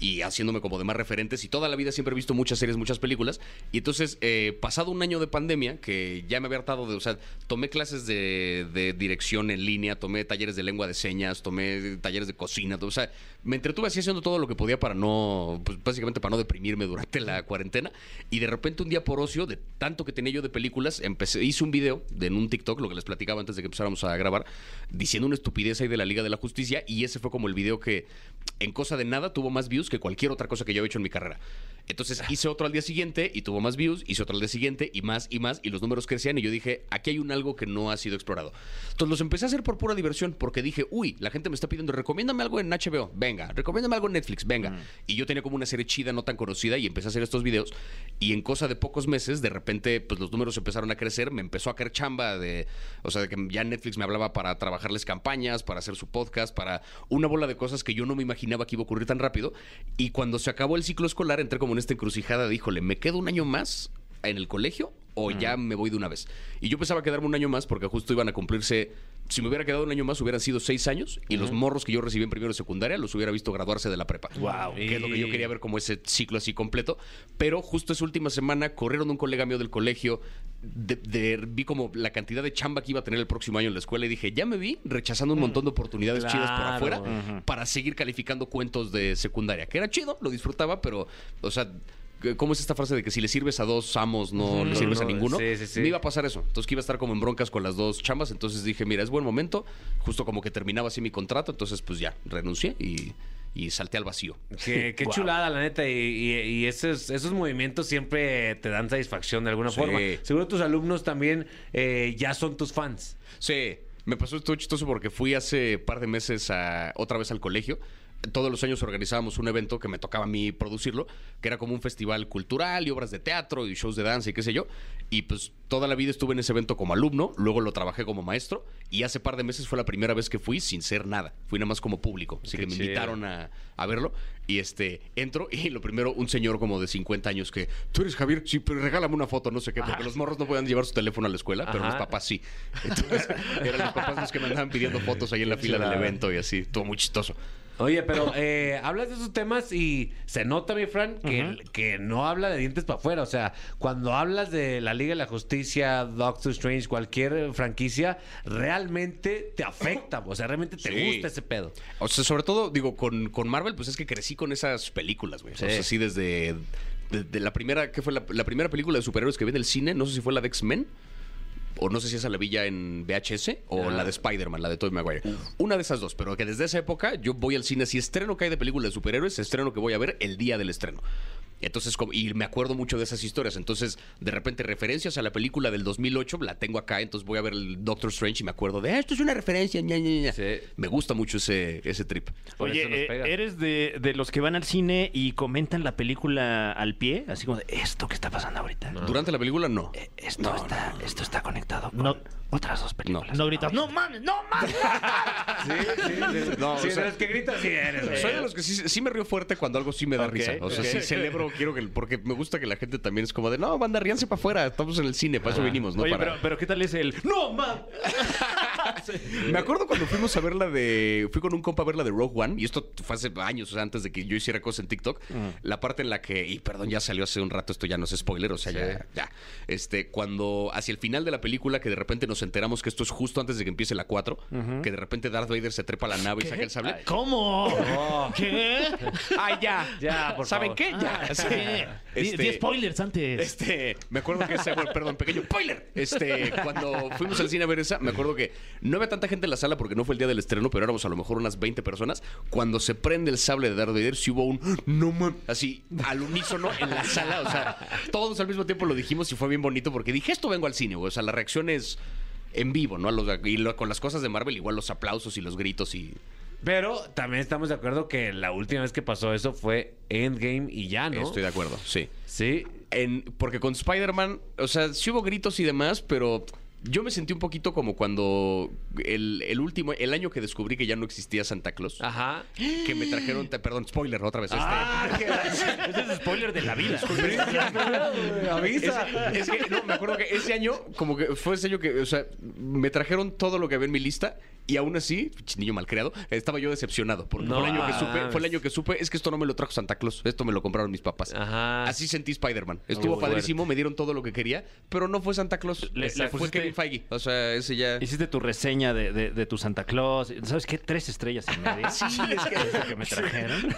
y haciéndome como de más referentes y toda la vida siempre he visto muchas series, muchas películas. Y entonces eh, pasado un año de pandemia que ya me había hartado de, o sea, tomé clases de, de dirección en línea, tomé talleres de lengua de señas, tomé talleres de cocina, o sea, me entretuve así haciendo todo lo que podía para no, pues básicamente para no deprimirme durante la cuarentena. Y de repente un día por ocio, de tanto que tenía yo de películas, empecé, hice un video de, en un TikTok, lo que les platicaba antes de que empezáramos a grabar, diciendo una estupidez ahí de la Liga de la Justicia y ese fue como el video que en cosa de nada tuvo más views que cualquier otra cosa que yo he hecho en mi carrera. Entonces hice otro al día siguiente y tuvo más views, hice otro al día siguiente y más y más, y los números crecían y yo dije, aquí hay un algo que no ha sido explorado. Entonces los empecé a hacer por pura diversión, porque dije, uy, la gente me está pidiendo, recomiéndame algo en HBO, venga, recomiéndame algo en Netflix, venga. Y yo tenía como una serie chida, no tan conocida, y empecé a hacer estos videos, y en cosa de pocos meses, de repente, pues los números empezaron a crecer, me empezó a caer chamba de, o sea, de que ya Netflix me hablaba para trabajarles campañas, para hacer su podcast, para una bola de cosas que yo no me imaginaba que iba a ocurrir tan rápido, y cuando se acabó el ciclo escolar, entré como esta encrucijada de, híjole, ¿me quedo un año más en el colegio o ya me voy de una vez? Y yo pensaba quedarme un año más porque justo iban a cumplirse, si me hubiera quedado un año más hubieran sido seis años y los morros que yo recibí en primero y secundaria los hubiera visto graduarse de la prepa. Wow. Que es lo que yo quería ver como ese ciclo así completo. Pero justo esa última semana corrieron un colega mío del colegio, de- de- vi como la cantidad de chamba que iba a tener el próximo año en la escuela y dije, ya me vi rechazando un montón de oportunidades chidas por afuera para seguir calificando cuentos de secundaria, que era chido, lo disfrutaba, pero, o sea, ¿cómo es esta frase de que si le sirves a dos amos no le No, sirves a no, ninguno? sí, sí, sí. Me iba a pasar eso. Entonces que iba a estar como en broncas con las dos chambas, entonces dije, mira, es buen momento, justo como que terminaba así mi contrato, entonces pues ya, renuncié y, y salté al vacío. Qué, qué chulada, la neta. Y, y- y esos, esos movimientos siempre te dan satisfacción de alguna Sí. forma. Seguro tus alumnos también eh, ya son tus fans. Sí, me pasó esto chistoso porque fui hace par de meses a, otra vez al colegio. Todos los años organizábamos un evento que me tocaba a mí producirlo, que era como un festival cultural y obras de teatro y shows de danza y qué sé yo. Y pues toda la vida estuve en ese evento como alumno, luego lo trabajé como maestro y hace par de meses fue la primera vez que fui sin ser nada. Fui nada más como público, así Qué que me chido. invitaron a, a verlo y este entro y lo primero un señor como de 50 años que tú eres Javier, sí, pero regálame una foto, no sé qué, porque los morros no pueden llevar su teléfono a la escuela, pero los papás sí. Entonces eran los papás los que me andaban pidiendo fotos ahí en la fila del evento y así, todo muy chistoso. Oye, pero eh, hablas de esos temas y se nota, mi Fran, que, que no habla de dientes para afuera. O sea, cuando hablas de la Liga de la Justicia, Doctor Strange, cualquier franquicia, realmente te afecta. O sea, realmente te Sí. gusta ese pedo. O sea, sobre todo, digo, con, con Marvel, pues es que crecí con esas películas, güey. Sí. O sea, sí, desde de, de la primera, ¿qué fue la, la primera película de superhéroes que vi en el cine? No sé si fue la de X-Men. O no sé si esa la vi ya en VHS o Ah. la de Spider-Man, la de Tobey Maguire. Una de esas dos, pero que desde esa época yo voy al cine. Si estreno que hay de películas de superhéroes, estreno que voy a ver el día del estreno. Entonces, como- y me acuerdo mucho de esas historias. Entonces, de repente, referencias a la película del 2008 la tengo acá. Entonces, voy a ver el Doctor Strange y me acuerdo de "Ah, esto es una referencia. ña, ña, ña". Sí. Me gusta mucho ese, ese trip. Por Oye, eh. ¿eres de, de los que van al cine y comentan la película al pie? Así como de, esto que está pasando ahorita. Durante la película, no. Eh, Esto, está, esto está conectado con No. Otras dos películas. No gritas, no mames, no mames. Sí, sí. sí. No, Sí, o sea- que gritas, sí eres. güey. Soy de los que sí, sí me río fuerte cuando algo sí me da risa. O sea, ok. sí celebro, quiero que. Porque me gusta que la gente también es como de, no, banda, ríanse para afuera. Estamos en el cine, para eso vinimos, ¿no? Oye, para... pero, pero ¿qué tal es el... ¡No, man! Me acuerdo cuando fuimos a ver la de. Fui con un compa a ver la de Rogue One, y esto fue hace años, o sea, antes de que yo hiciera cosas en TikTok. La parte en la que. Y perdón, ya salió hace un rato, esto ya no es spoiler, o sea, ya, ya. Este, cuando hacia el final de la película, que de repente nos enteramos que esto es justo antes de que empiece la 4, que de repente Darth Vader se trepa a la nave y saca el sable. ¿Cómo? ¿Qué? ¡Ay, ya! Ya, por ¿Saben favor. qué? Ya. Ah, Sí. Di- Este- di spoilers antes. Este, me acuerdo que ese, bueno, perdón, pequeño spoiler. Este, cuando fuimos al cine a ver esa, me acuerdo que no había tanta gente en la sala porque no fue el día del estreno, pero éramos a lo mejor unas 20 personas. Cuando se prende el sable de Darth Vader, sí hubo un no man, así al unísono en la sala, o sea, todos al mismo tiempo lo dijimos y fue bien bonito porque dije, esto vengo al cine, güey. O sea, la reacción es en vivo, ¿no? A los- y lo- con las cosas de Marvel, igual los aplausos y los gritos y Pero también estamos de acuerdo que la última vez que pasó eso fue Endgame y ya, ¿no? estoy de acuerdo, sí. Sí. En, porque con Spider-Man, o sea, sí hubo gritos y demás, pero yo me sentí un poquito como cuando el, el último, el año que descubrí que ya no existía Santa Claus. Ajá. Que me trajeron, te- perdón, spoiler otra vez. este. Ah, qué Ese es spoiler de la vida. avisa. Es, es que, no, me acuerdo que ese año, como que fue ese año que, o sea, me trajeron todo lo que había en mi lista y aún así, niño malcriado, estaba yo decepcionado. Porque No fue, el año que supe, fue el año que supe, es que esto no me lo trajo Santa Claus, esto me lo compraron mis papás. Ajá. Así sentí Spider-Man. Estuvo Muy padrísimo, me dieron todo lo que quería, pero no fue Santa Claus. Le- fue pusiste- Kevin Feige. O sea, ese ya. Hiciste tu reseña de, de- de tu Santa Claus. ¿Sabes qué? Tres estrellas y media. Sí, es que, es lo que me trajeron.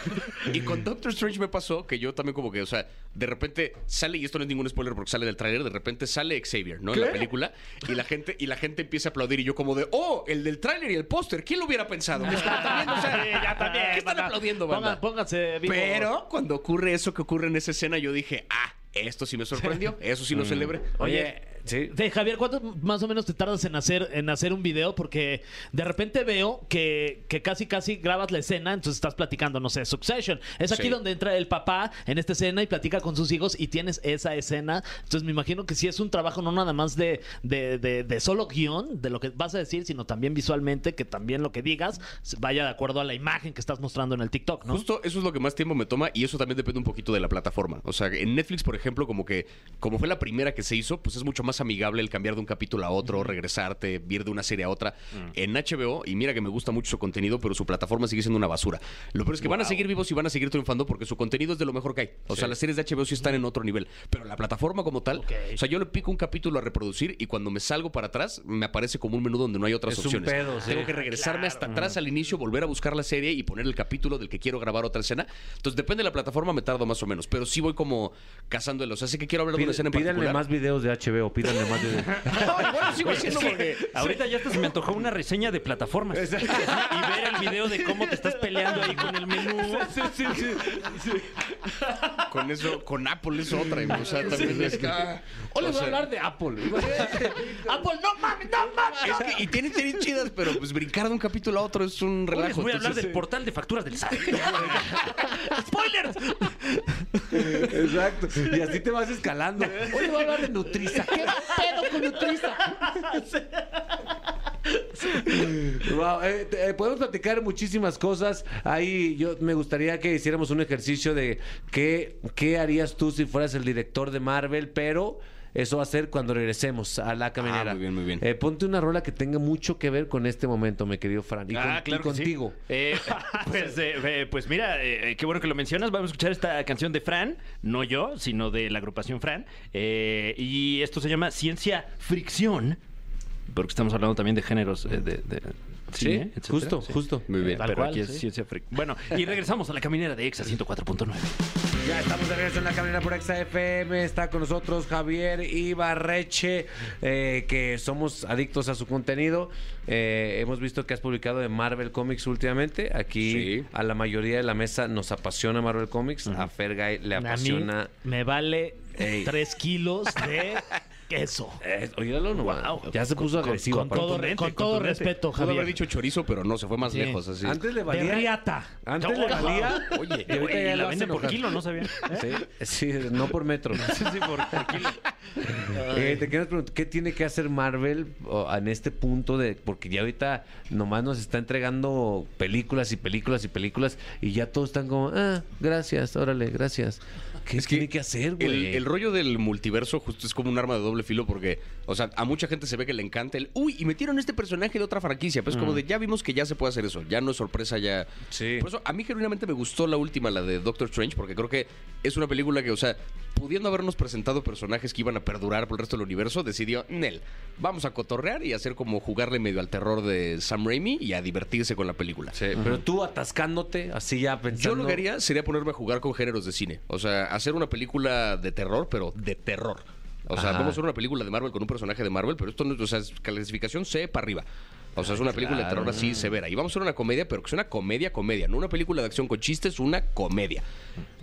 Y con Doctor Strange me pasó que yo también como que, o sea, de repente sale, y esto no es ningún spoiler porque sale del tráiler, de repente sale Xavier, ¿no? En la película, y la gente, y la gente empieza a aplaudir, y yo como de, oh, el del tráiler y el póster, ¿quién lo hubiera pensado? O sea, Sí, ya también, ¿Qué están banda. aplaudiendo, banda? pónganse vivos. Pero cuando ocurre eso que ocurre en esa escena, yo dije, ah, esto sí me sorprendió, eso sí lo celebré. Oye, sí. De Javier, ¿cuánto más o menos te tardas en hacer, en hacer un video? Porque de repente veo que, que casi casi grabas la escena, entonces estás platicando, no sé, Succession. Es aquí Sí. donde entra el papá en esta escena y platica con sus hijos y tienes esa escena. Entonces me imagino que sí es un trabajo no nada más de, de, de- de solo guion, de lo que vas a decir, sino también visualmente, que también lo que digas vaya de acuerdo a la imagen que estás mostrando en el TikTok, ¿no? Justo eso es lo que más tiempo me toma y eso también depende un poquito de la plataforma. O sea, en Netflix, por ejemplo, como que como fue la primera que se hizo, pues es mucho más amigable el cambiar de un capítulo a otro, regresarte, ir de una serie a otra. En HBO, y mira que me gusta mucho su contenido, pero su plataforma sigue siendo una basura. Lo peor es que van a seguir vivos y van a seguir triunfando porque su contenido es de lo mejor que hay. O sea, las series de HBO sí están en otro nivel, pero la plataforma como tal, o sea, yo le pico un capítulo a reproducir y cuando me salgo para atrás me aparece como un menú donde no hay otras Es un opciones. pedo, sí. Tengo que regresarme hasta atrás al inicio, volver a buscar la serie y poner el capítulo del que quiero grabar otra escena. Entonces, depende de la plataforma, me tardo más o menos. Pero sí voy como cazando el. O sea, sé que quiero hablar de una escena en particular. más videos de HBO, pídanle más videos. No, igual sigo haciendo porque. Ahorita ya hasta se me antojó una reseña de plataformas. Y ver el video de cómo te estás peleando ahí con el menú. Con eso, con Apple es otra. O sea, también es que. ah, Hoy les o voy a hablar de Apple. Apple, no mames, no mames. Es que, y tienen series chidas, pero pues brincar de un capítulo a otro es un Hoy les relajo. voy a hablar Entonces, del portal de facturas del SAT. ¡Spoilers! Exacto. Y así te vas escalando. Hoy voy a hablar de Nutriza. ¿Qué pedo con Nutriza? Wow, eh, eh, podemos platicar muchísimas cosas. Ahí yo me gustaría que hiciéramos un ejercicio de qué, qué harías tú si fueras el director de Marvel, pero eso va a ser cuando regresemos a la caminera. Ah, muy bien, muy bien. Eh, ponte una rola que tenga mucho que ver con este momento, mi querido Fran. Y, con- y que sí. contigo. Eh, pues, eh, eh, pues mira, eh, qué bueno que lo mencionas. Vamos a escuchar esta canción de Fran, no yo, sino de la agrupación Fran. Eh, y esto se llama Ciencia Fricción, porque estamos hablando también de géneros eh, de, de cine, etcétera. justo, Sí. justo. Muy bien. Tal Pero cual, aquí es sí. Ciencia Fricción. Bueno, y regresamos a la caminera de Exa 104.9. Ya estamos de regreso en la caminera por Exa FM. Está con nosotros Javier Ibarreche, eh, que somos adictos a su contenido. Eh, hemos visto que has publicado de Marvel Comics últimamente. Aquí Sí. a la mayoría de la mesa nos apasiona Marvel Comics. A Fergay le A mí apasiona. me vale Ey. tres kilos de queso. Eh, oíralo nomás. Wow. Ya se puso agresivo. Con todo, aparte. con todo respeto, Pudo haber Javier. dicho chorizo, pero no, se fue más Sí. lejos así. Antes le De valía. riata. Antes le valía. Oye, y ahorita ya la vende por kilo, ¿no sabía? Sí, sí, no por metro. Sí, sí, por, por kilo. Eh, te quiero preguntar, ¿qué tiene que hacer Marvel en este punto de porque ya ahorita nomás nos está entregando películas y películas y películas y ya todos están como, ah, gracias, órale, gracias. ¿Qué Es que tiene que hacer, El, güey? el rollo del multiverso justo es como un arma de doble filo porque, o sea, a mucha gente se ve que le encanta el, uy, y metieron este personaje de otra franquicia. Pues como de, ya vimos que ya se puede hacer eso, ya no es sorpresa, ya... Sí. Por eso, a mí genuinamente me gustó la última, la de Doctor Strange, porque creo que es una película que, o sea, pudiendo habernos presentado personajes que iban a perdurar por el resto del universo, decidió, Nel, vamos a cotorrear y hacer como jugarle medio al terror de Sam Raimi y a divertirse con la película. Sí, Pero tú atascándote, así ya pensando. Yo lo que haría sería ponerme a jugar con géneros de cine. O sea, hacer una película de terror, pero de terror. O sea, Ajá. vamos a hacer una película de Marvel con un personaje de Marvel, pero esto no es, o sea, es clasificación C para arriba. O sea, es una película de terror así severa. Y vamos a hacer una comedia, pero que sea una comedia, comedia. No una película de acción con chistes, una comedia.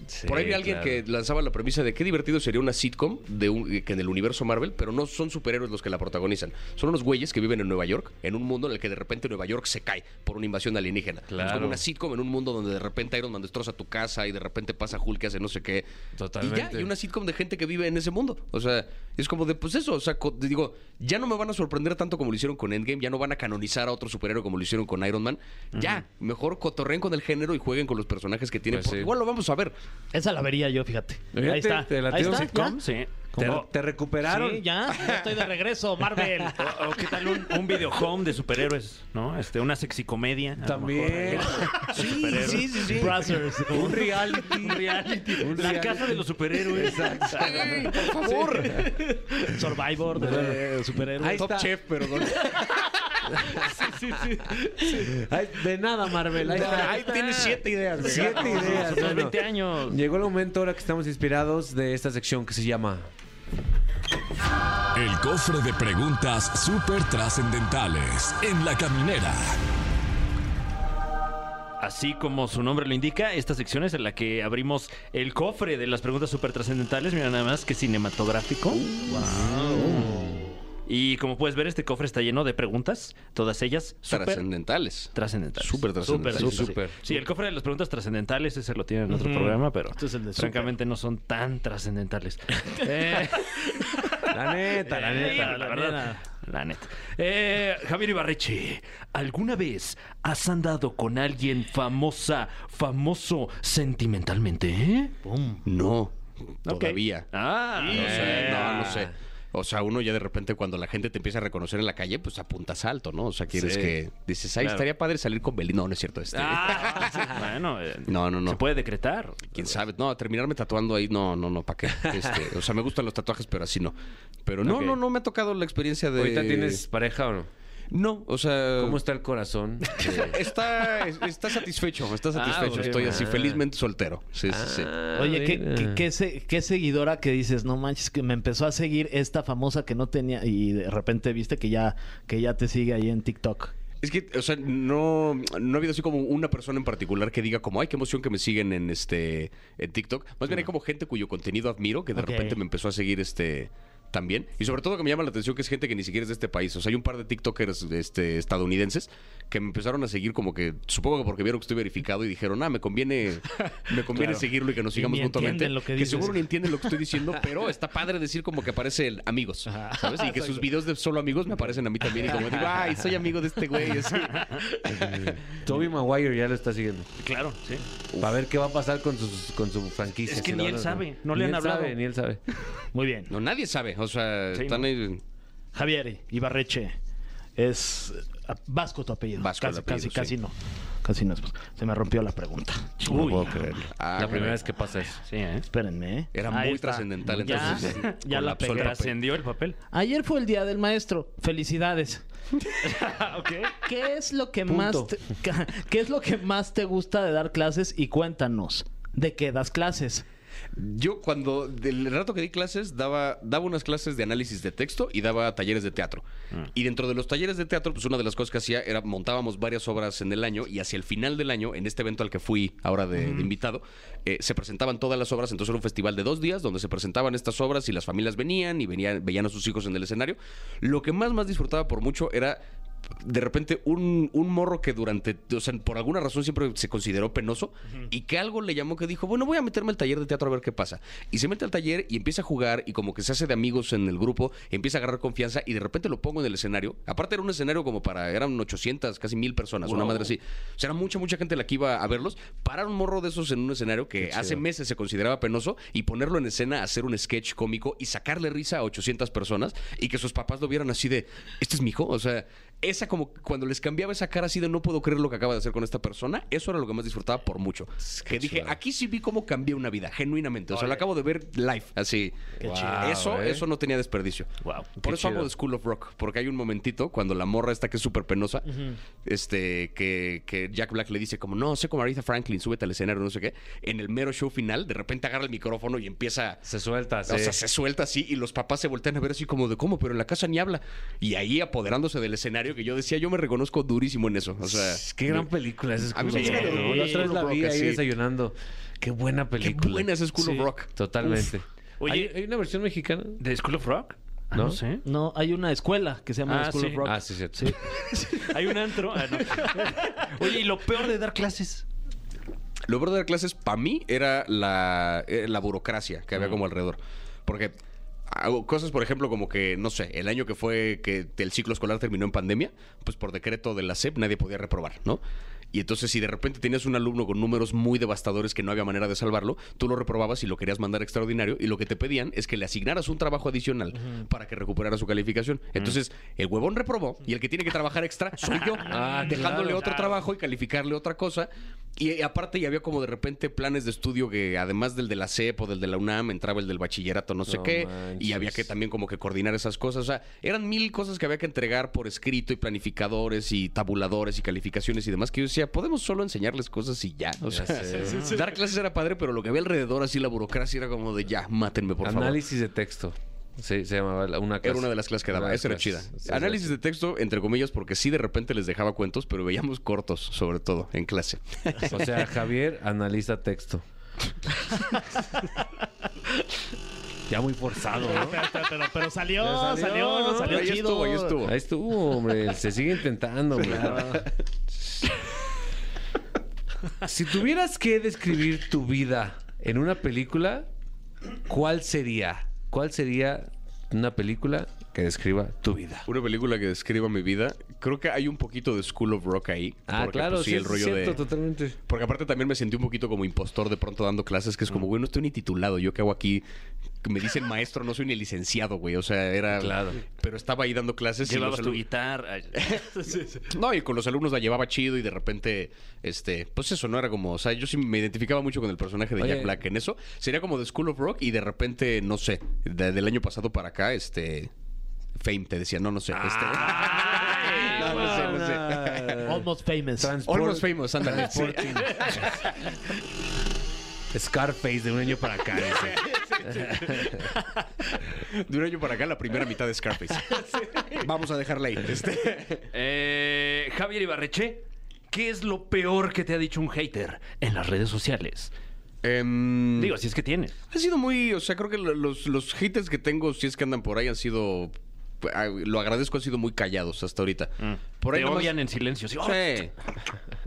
Sí, Por ahí vi a alguien claro. que lanzaba la premisa de qué divertido sería una sitcom de un- que en el universo Marvel, pero no son superhéroes los que la protagonizan. Son unos güeyes que viven en Nueva York, en un mundo en el que de repente Nueva York se cae por una invasión alienígena. Claro. Es como una sitcom en un mundo donde de repente Iron Man destroza tu casa y de repente pasa Hulk que hace no sé qué. Totalmente. Y ya, y una sitcom de gente que vive en ese mundo. O sea, es como de, pues eso, o sea, digo, ya no me van a sorprender tanto como lo hicieron con Endgame, ya no van a canonizar a otro superhéroe como lo hicieron con Iron Man. Ya, mejor cotorren con el género y jueguen con los personajes que tienen, Pues porque sí. igual lo vamos a ver. Esa la vería yo, fíjate. Fíjate, Ahí está. te la Ahí tiro está, sitcom. ¿ya? Sí. ¿Te, recuperaron? Sí, ya, ya estoy de regreso, Marvel. O, o qué tal un, un video home de superhéroes, ¿no? Este, una sexy comedia. a lo También. mejor. Sí, Superhéroes. sí, sí, sí. Brothers. Un reality. Un reality. Un La reality. casa de los superhéroes. por favor. Survivor de superhéroes. Ahí Top está. Chef, perdón. Ay, de nada, Marvel. Ahí, está. Ahí tienes siete ideas, güey. Siete ideas. Bueno. 20 años. Llegó el momento ahora que estamos inspirados de esta sección que se llama El cofre de preguntas súper trascendentales en la caminera. Así como su nombre lo indica, esta sección es en la que abrimos el cofre de las preguntas súper trascendentales. Mira nada más que cinematográfico. Y como puedes ver, este cofre está lleno de preguntas, todas ellas Trascendentales. trascendentales. Súper trascendentales. Súper, Súper. Sí, el cofre de las preguntas trascendentales, ese lo tiene en otro programa, pero Este es el de francamente no son tan trascendentales. Eh, La neta, la eh, neta. la verdad. La neta. Eh, Javier Ibarreche, ¿alguna vez has andado con alguien famosa, famoso sentimentalmente? eh? No, todavía. Ah, No sé, no, no sé. O sea, uno ya de repente cuando la gente te empieza a reconocer en la calle, pues apuntas alto, ¿no? O sea, quieres Sí. que... Dices, ay, Claro. estaría padre salir con Belinda. No, no es cierto. Este. Ah, sí, bueno, eh, No, no, no. Se puede decretar. ¿Quién sabe? No, terminarme tatuando ahí, no, no, no, ¿para qué? Este, o sea, me gustan los tatuajes, pero así no. Pero no, no, no me ha tocado la experiencia de... ¿Ahorita tienes pareja o no? No, o sea... ¿Cómo está el corazón? Está, está satisfecho, está satisfecho. ok. Estoy así, Ah. felizmente soltero. Sí, sí, sí. Ah, Oye, ¿qué, qué, qué se- qué seguidora que dices, no manches, que me empezó a seguir esta famosa que no tenía y de repente viste que ya, que ya te sigue ahí en TikTok? Es que, o sea, no, no ha habido así como una persona en particular que diga como, ay, qué emoción que me siguen en este en TikTok. Más bien hay como gente cuyo contenido admiro que de repente me empezó a seguir este también. Y sobre todo que me llama la atención que es gente que ni siquiera es de este país. O sea, hay un par de TikTokers este, estadounidenses que me empezaron a seguir como que, supongo que porque vieron que estoy verificado y dijeron, ah, me conviene, me conviene Claro. seguirlo y que nos sigamos mutuamente. lo que seguro ni entienden lo que estoy diciendo, pero está padre decir como que aparecen amigos, ¿sabes? Y que sus videos de solo amigos me aparecen a mí también y como digo, ay, soy amigo de este güey. así. Toby Maguire ya lo está siguiendo. Claro, sí. Para ver qué va a pasar con, sus, con su franquicia. Es que si ni él sabe, no le Ni han él hablado. sabe, ni él sabe. Muy bien. No, nadie sabe. O sea, Sí, están ¿no? ahí. Javier Ibarreche, es Vasco tu apellido. Vasco el casi, apellido, casi, sí. casi no. Casi no. es- Se me rompió la pregunta. No Uy, puedo creerlo. Ah, la caray. primera vez que pasa eso. Sí, ¿eh? Espérenme. ¿eh? Era Ahí muy está. trascendental, Ya, entonces, sí. ya la Colapsó el pegué. papel. Trascendió el papel. Ayer fue el día del maestro. Felicidades. ok. ¿Qué es lo que Punto. más te, qué es lo que más te gusta de dar clases y cuéntanos de qué das clases? Yo cuando, del rato que di clases, daba, daba unas clases de análisis de texto y daba talleres de teatro. Y dentro de los talleres de teatro, pues una de las cosas que hacía era montábamos varias obras en el año y hacia el final del año, en este evento al que fui ahora de, de invitado, eh, se presentaban todas las obras. Entonces era un festival de dos días donde se presentaban estas obras y las familias venían y venían, veían a sus hijos en el escenario. Lo que más, más disfrutaba por mucho era de repente un, un morro que durante, o sea, por alguna razón siempre se consideró penoso y que algo le llamó que dijo, bueno, voy a meterme al taller de teatro a ver qué pasa. Y se mete al taller y empieza a jugar y como que se hace de amigos en el grupo, empieza a agarrar confianza y de repente lo pongo en el escenario. Aparte era un escenario como para, eran 800, casi mil personas, una madre así. O sea, era mucha, mucha gente la que iba a verlos. Parar un morro de esos en un escenario que hace meses se consideraba penoso y ponerlo en escena, hacer un sketch cómico y sacarle risa a 800 personas y que sus papás lo vieran así de, este es mi hijo. O sea, esa como cuando les cambiaba esa cara así de no puedo creer lo que acaba de hacer con esta persona, eso era lo que más disfrutaba por mucho. Que dije, aquí sí vi cómo cambié una vida, genuinamente. O sea, lo acabo de ver live, así. Qué Wow, chido. Eso, ¿eh? eso no tenía desperdicio. Wow. Por eso chido. de School of Rock, porque hay un momentito cuando la morra esta que es súper penosa, este, que, que Jack Black le dice como, no, sé como Aretha Franklin, súbete al escenario, no sé qué. En el mero show final, de repente agarra el micrófono y empieza... Se suelta, O sea, sí. se suelta así y los papás se voltean a ver así como de cómo, pero en la casa ni habla. Y ahí apoderándose del escenario que yo decía, yo me reconozco durísimo en eso. O sea, Qué gran película es A mí School of Rock, ¿no? La otra vez la School of vi Rock, ahí desayunando. Qué buena qué película. buena es School of Rock. Totalmente. Oye- ¿Hay, hay una versión mexicana? ¿De School of Rock? Ah, ¿No? no sé. No, hay una escuela que se llama Ah, School sí. of Rock. Ah, sí, cierto. Hay un antro. Ah, no. Oye, y lo peor de dar clases. Lo peor de dar clases, para mí, era la, eh, la burocracia que había como alrededor. Porque cosas, por ejemplo, como que, no sé, el año que fue que el ciclo escolar terminó en pandemia, pues por decreto de la SEP nadie podía reprobar, ¿no? Y entonces, si de repente tenías un alumno con números muy devastadores que no había manera de salvarlo, tú lo reprobabas y lo querías mandar extraordinario. Y lo que te pedían es que le asignaras un trabajo adicional para que recuperara su calificación. Entonces, el huevón reprobó y el que tiene que trabajar extra soy yo, Ah, dejándole claro. otro trabajo y calificarle otra cosa. Y, aparte, ya había como de repente planes de estudio que, además del de la CEP o del de la UNAM, entraba el del bachillerato, no sé No qué. Y había que también como que coordinar esas cosas. O sea, eran mil cosas que había que entregar por escrito y planificadores y tabuladores y calificaciones y demás. Que yo decía, podemos solo enseñarles cosas y ya. O Ya sea, dar clases era padre, pero lo que había alrededor, así la burocracia, era como de ya, mátenme, por favor. Análisis de texto. Sí, se llamaba la- una clase. Era una de las clases que daba. Esa era chida. Sí, Análisis de texto, entre comillas, porque sí de repente les dejaba cuentos, pero veíamos cortos, sobre todo, en clase. O sea, Javier analiza texto. ya muy forzado, ¿no? Pero, pero- pero salió, salió, salió. no salió Ahí chido. estuvo, ahí estuvo. Ahí estuvo, hombre. Se sigue intentando, hombre. Si tuvieras que describir tu vida en una película, ¿cuál sería? ¿Cuál sería una película que describa tu vida? Una película que describa mi vida. Creo que hay un poquito de School of Rock ahí. Ah, porque, claro, pues, sí, el rollo cierto, de. totalmente. Porque aparte también me sentí un poquito como impostor de pronto dando clases, que es como, güey, no estoy ni titulado. Yo qué hago aquí. Que Me dicen maestro, no soy ni licenciado, güey. O sea, era. Claro. Pero estaba ahí dando clases. y Llevabas los tu guitarra. No, y con los alumnos la llevaba chido y de repente, este, pues eso, no era como, o sea, yo sí me identificaba mucho con el personaje de Oye. Jack Black en eso. Sería como de School of Rock y de repente, no sé, de- del año pasado para acá, este, Fame te decía, no, no sé, este. no, no sé, no sé. Almost famous. Transport- Almost famous, ándale. Scarface de un año para acá. dice. De un año para acá, la primera mitad de Scarface. Vamos a dejarla ahí. Este. Eh, Javier Ibarreche, ¿qué es lo peor que te ha dicho un hater en las redes sociales? Em, Digo, si es que tienes. Ha sido muy, o sea, creo que lo- los, los haters que tengo, si es que andan por ahí, han sido, lo agradezco, han sido muy callados hasta ahorita. Por ahí te nomás- odian en silencio. sí. Sí.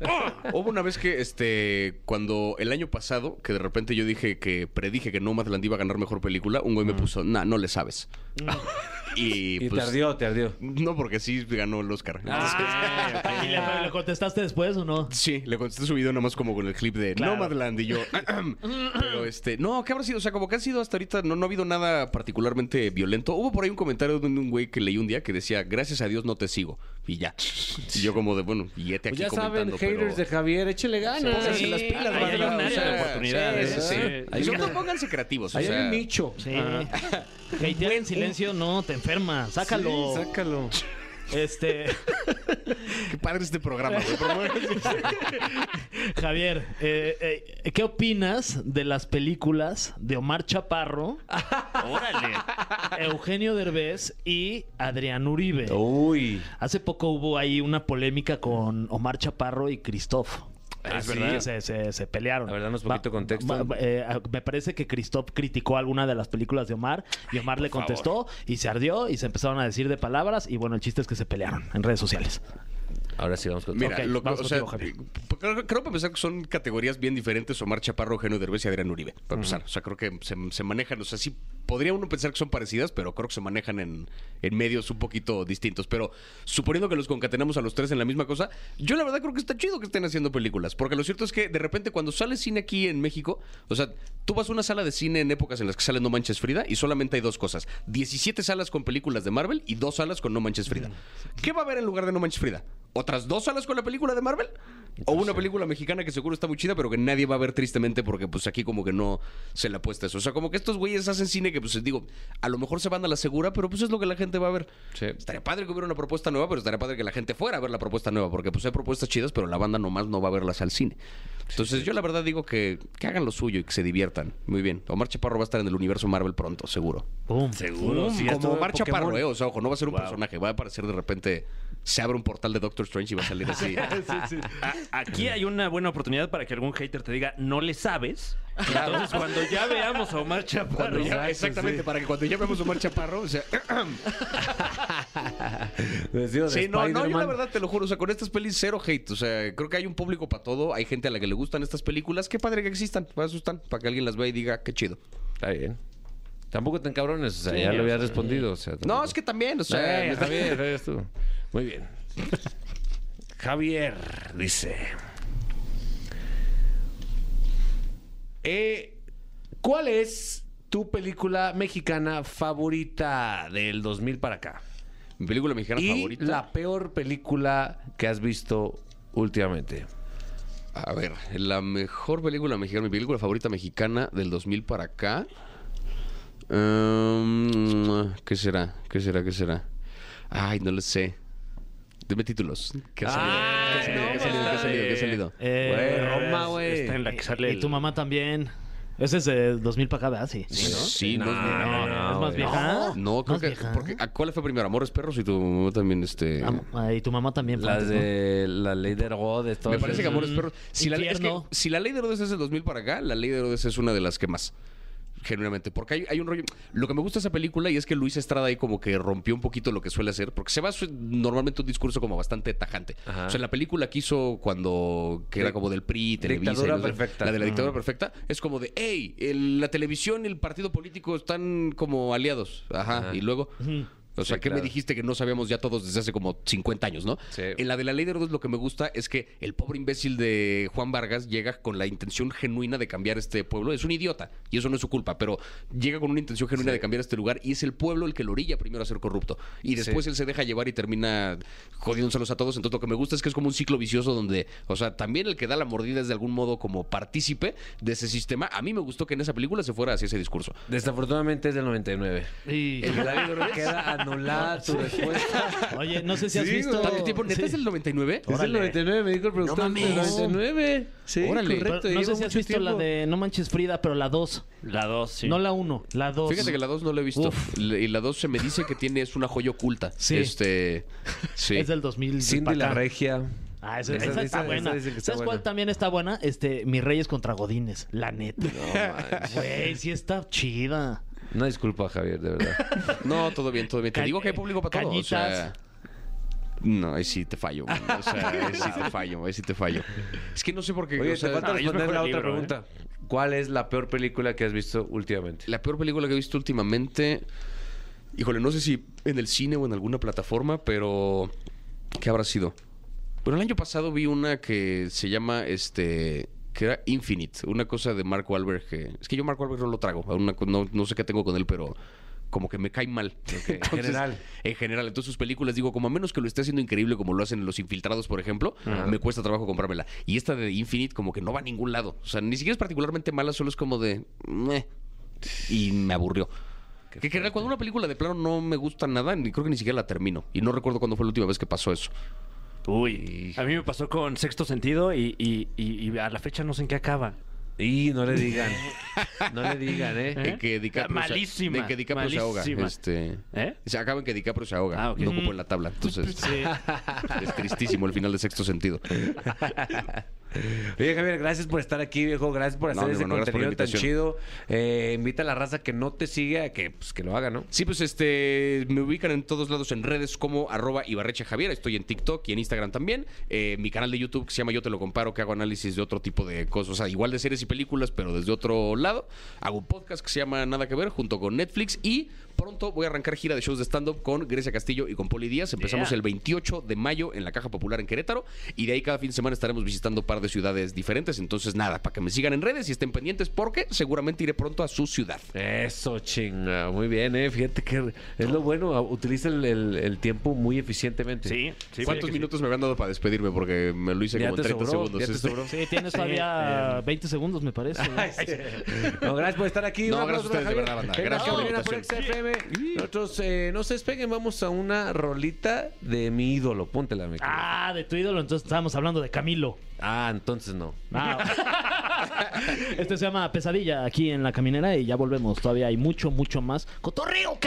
Hubo una vez que, este, cuando el año pasado, que de repente yo dije que predije que Nomadland iba a ganar mejor película, un güey me puso, nah, no le sabes. Y, Y pues, te ardió, te ardió. No, porque sí ganó el Oscar. Ah. ¿Y le, le contestaste después o no? Sí, le contesté su video nomás como con el clip de Claro. Nomadland y yo. Pero este, no, ¿qué habrá sido? O sea, como que ha sido hasta ahorita, no, no ha habido nada particularmente violento. Hubo por ahí un comentario de un, güey que leí un día que decía, gracias a Dios no te sigo. Y ya. Y yo como de, bueno, y este Pues aquí ya saben, comentando. haters de. Javier, échele ganas. Pónganse las pilas, ahí hay un área de oportunidades, sí, sí, sí. ¿eh? Y una- todo pónganse creativos. o Ahí sea, hay un nicho. Sí. Hatear en silencio no, te enferma. Sácalo. Sí, sácalo. Este, Qué padre este programa, güey. Javier, eh, eh, ¿qué opinas de las películas de Omar Chaparro, Órale. Eugenio Derbez y Adrián Uribe? Uy. Hace poco hubo ahí una polémica con Omar Chaparro y Christoph. Ah, Sí, ¿verdad? Se, se- se pelearon. A ver, danos poquito contexto. va- eh, me parece que Christoph criticó alguna de las películas de Omar y Omar le contestó y se ardió y se empezaron a decir de palabras y bueno, el chiste es que se pelearon en redes sociales. Ahora sí vamos con Mira, Ok, lo que- vamos o sea, contigo, creo, creo para empezar que son categorías bien diferentes Omar Chaparro, Eugenio Derbez y Adrián Uribe. Para empezar, o sea, creo que se, se manejan, o sea, sí podría uno pensar que son parecidas, pero creo que se manejan en, en medios un poquito distintos. Pero suponiendo que los concatenamos a los tres en la misma cosa, yo la verdad creo que está chido que estén haciendo películas, porque lo cierto es que de repente cuando sale cine aquí en México, o sea, tú vas a una sala de cine en épocas en las que sale No Manches Frida y solamente hay dos cosas, 17 salas con películas de Marvel y dos salas con No Manches Frida. ¿Qué va a haber en lugar de No Manches Frida? ¿Otras dos salas con la película de Marvel? ¿O una película mexicana que seguro está muy chida, pero que nadie va a ver tristemente porque pues aquí como que no se le apuesta eso? O sea, como que estos güeyes hacen cine que pues digo, a lo mejor se van a la segura, pero pues es lo que la gente va a ver. Sí. Estaría padre que hubiera una propuesta nueva, pero estaría padre que la gente fuera a ver la propuesta nueva, porque pues hay propuestas chidas, pero la banda nomás no va a verlas al cine. Entonces yo la verdad digo que, que hagan lo suyo y que se diviertan. Muy bien. Omar Chaparro va a estar en el universo Marvel pronto, seguro. Boom. Seguro. sí, esto como Omar Pokémon. Chaparro, eh. O sea, ojo, no va a ser un personaje. Va a aparecer de repente, se abre un portal de Doctor Strange y va a salir así. A- Aquí hay una buena oportunidad para que algún hater te diga, no le sabes. Entonces, cuando ya veamos a Omar Chaparro, ya- exactamente, sí. para que cuando ya vemos a Omar Chaparro, o sea, sí, no, no, yo la verdad te lo juro, o sea, con estas pelis cero hate, o sea, creo que hay un público para todo, hay gente a la que le gustan estas películas, qué padre que existan, para eso están, para que alguien las vea y diga, qué chido. Está bien. Tampoco tan cabrones, o sea, ya lo había respondido. O sea, no, es que también, o sea. Eh, Javier, eres tú. Muy bien. Javier dice. Eh, ¿Cuál es tu película mexicana favorita del 2000 para acá? Mi película mexicana y favorita. La peor película que has visto últimamente. A ver, la mejor película mexicana, mi película favorita mexicana del 2000 para acá. Um, ¿Qué será? ¿Qué será? ¿Qué será? Ay, no lo sé. Dime títulos. ¿Qué ha salido? Ay, ¿Qué ha salido? ¿Qué ha salido? ¿Qué ha salido? ¿Qué ha salido? Eh, Güey, Roma, güey. Está en la que sale Y el- tu mamá también. Ese es de 2000 para acá, ¿verdad? Sí. Sí, no, es No, vieja. no, ¿Es más vieja? No, creo ¿Más que. Porque, ¿a ¿Cuál fue primero? ¿Amores perros? Y tu mamá también, este. Y tu mamá también. ¿no? de la ley de Herodes, todo Me parece que Amores Perros. Si la, es que Infierno. si la ley de Herodes es del 2000 para acá, la ley de Herodes es una de las que más. Genuinamente. Porque hay, hay un rollo. Lo que me gusta de esa película y es que Luis Estrada ahí como que rompió un poquito lo que suele hacer. Porque se va normalmente un discurso como bastante tajante. Ajá. O sea, en la película que hizo cuando. que era como del PRI, Televisa. Dictadura y perfecta. La de la dictadura perfecta. Es como de, hey, el- la televisión y el partido político están como aliados. Ajá. Ajá. Y luego. O sea, Sí, ¿qué me dijiste que no sabíamos ya todos desde hace como 50 años, no? Sí. En la de la ley de Herodes lo que me gusta es que el pobre imbécil de Juan Vargas llega con la intención genuina de cambiar este pueblo. Es un idiota y eso no es su culpa, pero llega con una intención genuina de cambiar este lugar y es el pueblo el que lo orilla primero a ser corrupto. Y después Sí. él se deja llevar y termina jodiéndoselos a todos. Entonces lo que me gusta es que es como un ciclo vicioso donde, o sea, también el que da la mordida es de algún modo como partícipe de ese sistema. A mí me gustó que en esa película se fuera hacia ese discurso. Desafortunadamente es del 99. Y- El de la ley de Herodes queda anulada tu respuesta. Oye, no sé si has Sí, visto. ¿Tanto tiempo? ¿Neta Sí. es del 99? Es del 99, me dijo el productor. Mames. 99. Sí, Órale. correcto. Pero no sé si has mucho visto la tiempo. de No Manches Frida, pero la 2. La 2, sí. No la 1, la 2. Fíjate que la 2 no la he visto. Uf. Y la 2 se me dice que tiene es una joya oculta. Sí. Este. Sí. Es del 2000. Cindy la acá. regia. Ah, esa, Esa- esa esa- está esa buena. dicen que está ¿Sabes buena. cuál también está buena? Este, Mis Reyes contra Godines. La neta. Güey, sí está chida. No disculpa, Javier, de verdad. No, todo bien, todo bien. Te Ca- digo que hay público para todo. O sea, cañitas. no, ahí sí te fallo. man. O sea, ahí sí te fallo, ahí sí te fallo. Es que no sé por qué. Oye, o sea, te falta no, yo responder mejor la el otra libro, ¿eh? pregunta. ¿Cuál es la peor película que has visto últimamente? La peor película que he visto últimamente. Híjole, no sé si en el cine o en alguna plataforma, pero. ¿Qué habrá sido? Bueno, el año pasado vi una que se llama este. Que era Infinite, una cosa de Mark Wahlberg. Que, es que yo Mark Wahlberg no lo trago. una no, no sé qué tengo con él, pero como que me cae mal. en general. En general. Entonces sus películas, digo, como a menos que lo esté haciendo increíble como lo hacen Los Infiltrados, por ejemplo, me cuesta trabajo comprármela. Y esta de Infinite como que no va a ningún lado. O sea, ni siquiera es particularmente mala, solo es como de... meh. Y me aburrió. Que en general, cuando una película de plano no me gusta nada, ni creo que ni siquiera la termino. Y no recuerdo cuándo fue la última vez que pasó eso. Uy, a mí me pasó con Sexto Sentido y, y- y- y a la fecha no sé en qué acaba. Y no le digan. No le digan, ¿eh? ¿Eh? En que DiCaprio, se- Malísima, en que DiCaprio se ahoga. Este, ¿Eh? Se acaba en que DiCaprio se ahoga. Ah. No ocupó en la tabla. Entonces, es tristísimo el final de sexto sentido. Oye, Javier, gracias por estar aquí, viejo. Gracias por No, hacer mi ese hermano, contenido tan chido. Eh, invita a la raza que no te sigue a que, pues, que lo haga, ¿no? Sí, pues este me ubican en todos lados en redes como arroba Ibarreche Javier. Estoy en TikTok y en Instagram también. Eh, mi canal de YouTube que se llama Yo Te Lo Comparo, que hago análisis de otro tipo de cosas. O sea, igual de series y películas, pero desde otro lado. Hago un podcast que se llama Nada que ver junto con Netflix y pronto voy a arrancar gira de shows de stand-up con Grecia Castillo y con Poli Díaz. Empezamos el 28 de mayo en la Caja Popular en Querétaro y de ahí cada fin de semana estaremos visitando un par de ciudades diferentes. Entonces, nada, para que me sigan en redes y estén pendientes porque seguramente iré pronto a su ciudad. Eso, chinga. Muy bien, ¿eh? Fíjate que es lo bueno. Utiliza el, tiempo muy eficientemente. Sí, sí ¿Cuántos minutos me habían dado para despedirme? Porque me lo hice como en 30 segundos. Este. Sí, tienes todavía eh. 20 segundos, me parece. gracias por estar aquí. No, gracias a ustedes, de verdad, banda. Gracias. Nosotros eh, no se despeguen, vamos a una rolita de mi ídolo. Póntela, me Ah, de tu ídolo, entonces estábamos hablando de Camilo. Ah, entonces no. Ah. este se llama Pesadilla aquí en la caminera y ya volvemos. Todavía hay mucho, mucho más. ¡Cotorreo!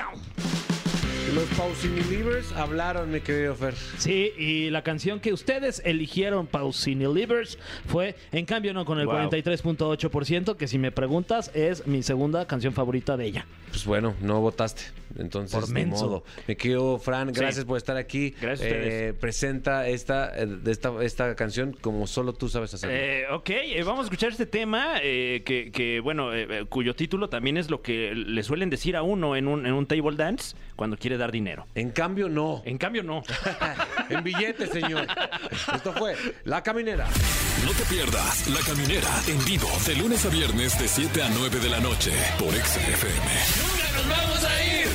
Los Pausini Livers hablaron, mi querido Fer. Sí, y la canción que ustedes eligieron, Pausini Livers, fue En cambio no con el Wow. 43.8%, que si me preguntas es mi segunda canción favorita de ella. Pues bueno, no votaste. Entonces, Por menso. modo. Me quedo, Fran, gracias Sí. por estar aquí. Gracias a ustedes. presenta esta, eh, de esta, esta canción como solo tú sabes hacerlo. Eh, ok, eh, vamos a escuchar este tema eh, que, que, bueno, eh, eh, cuyo título también es lo que le suelen decir a uno en un, en un table dance cuando quiere dar dinero. En cambio, no. En cambio, no. en billetes, señor. Esto fue La Caminera. No te pierdas La Caminera en vivo de lunes a viernes de 7 a 9 de la noche por XFM. ¡Nunca nos vamos a ir!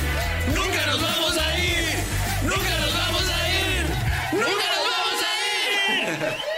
¡Nunca nos vamos a ir! ¡Nunca nos vamos a ir! ¡Nunca nos vamos a ir!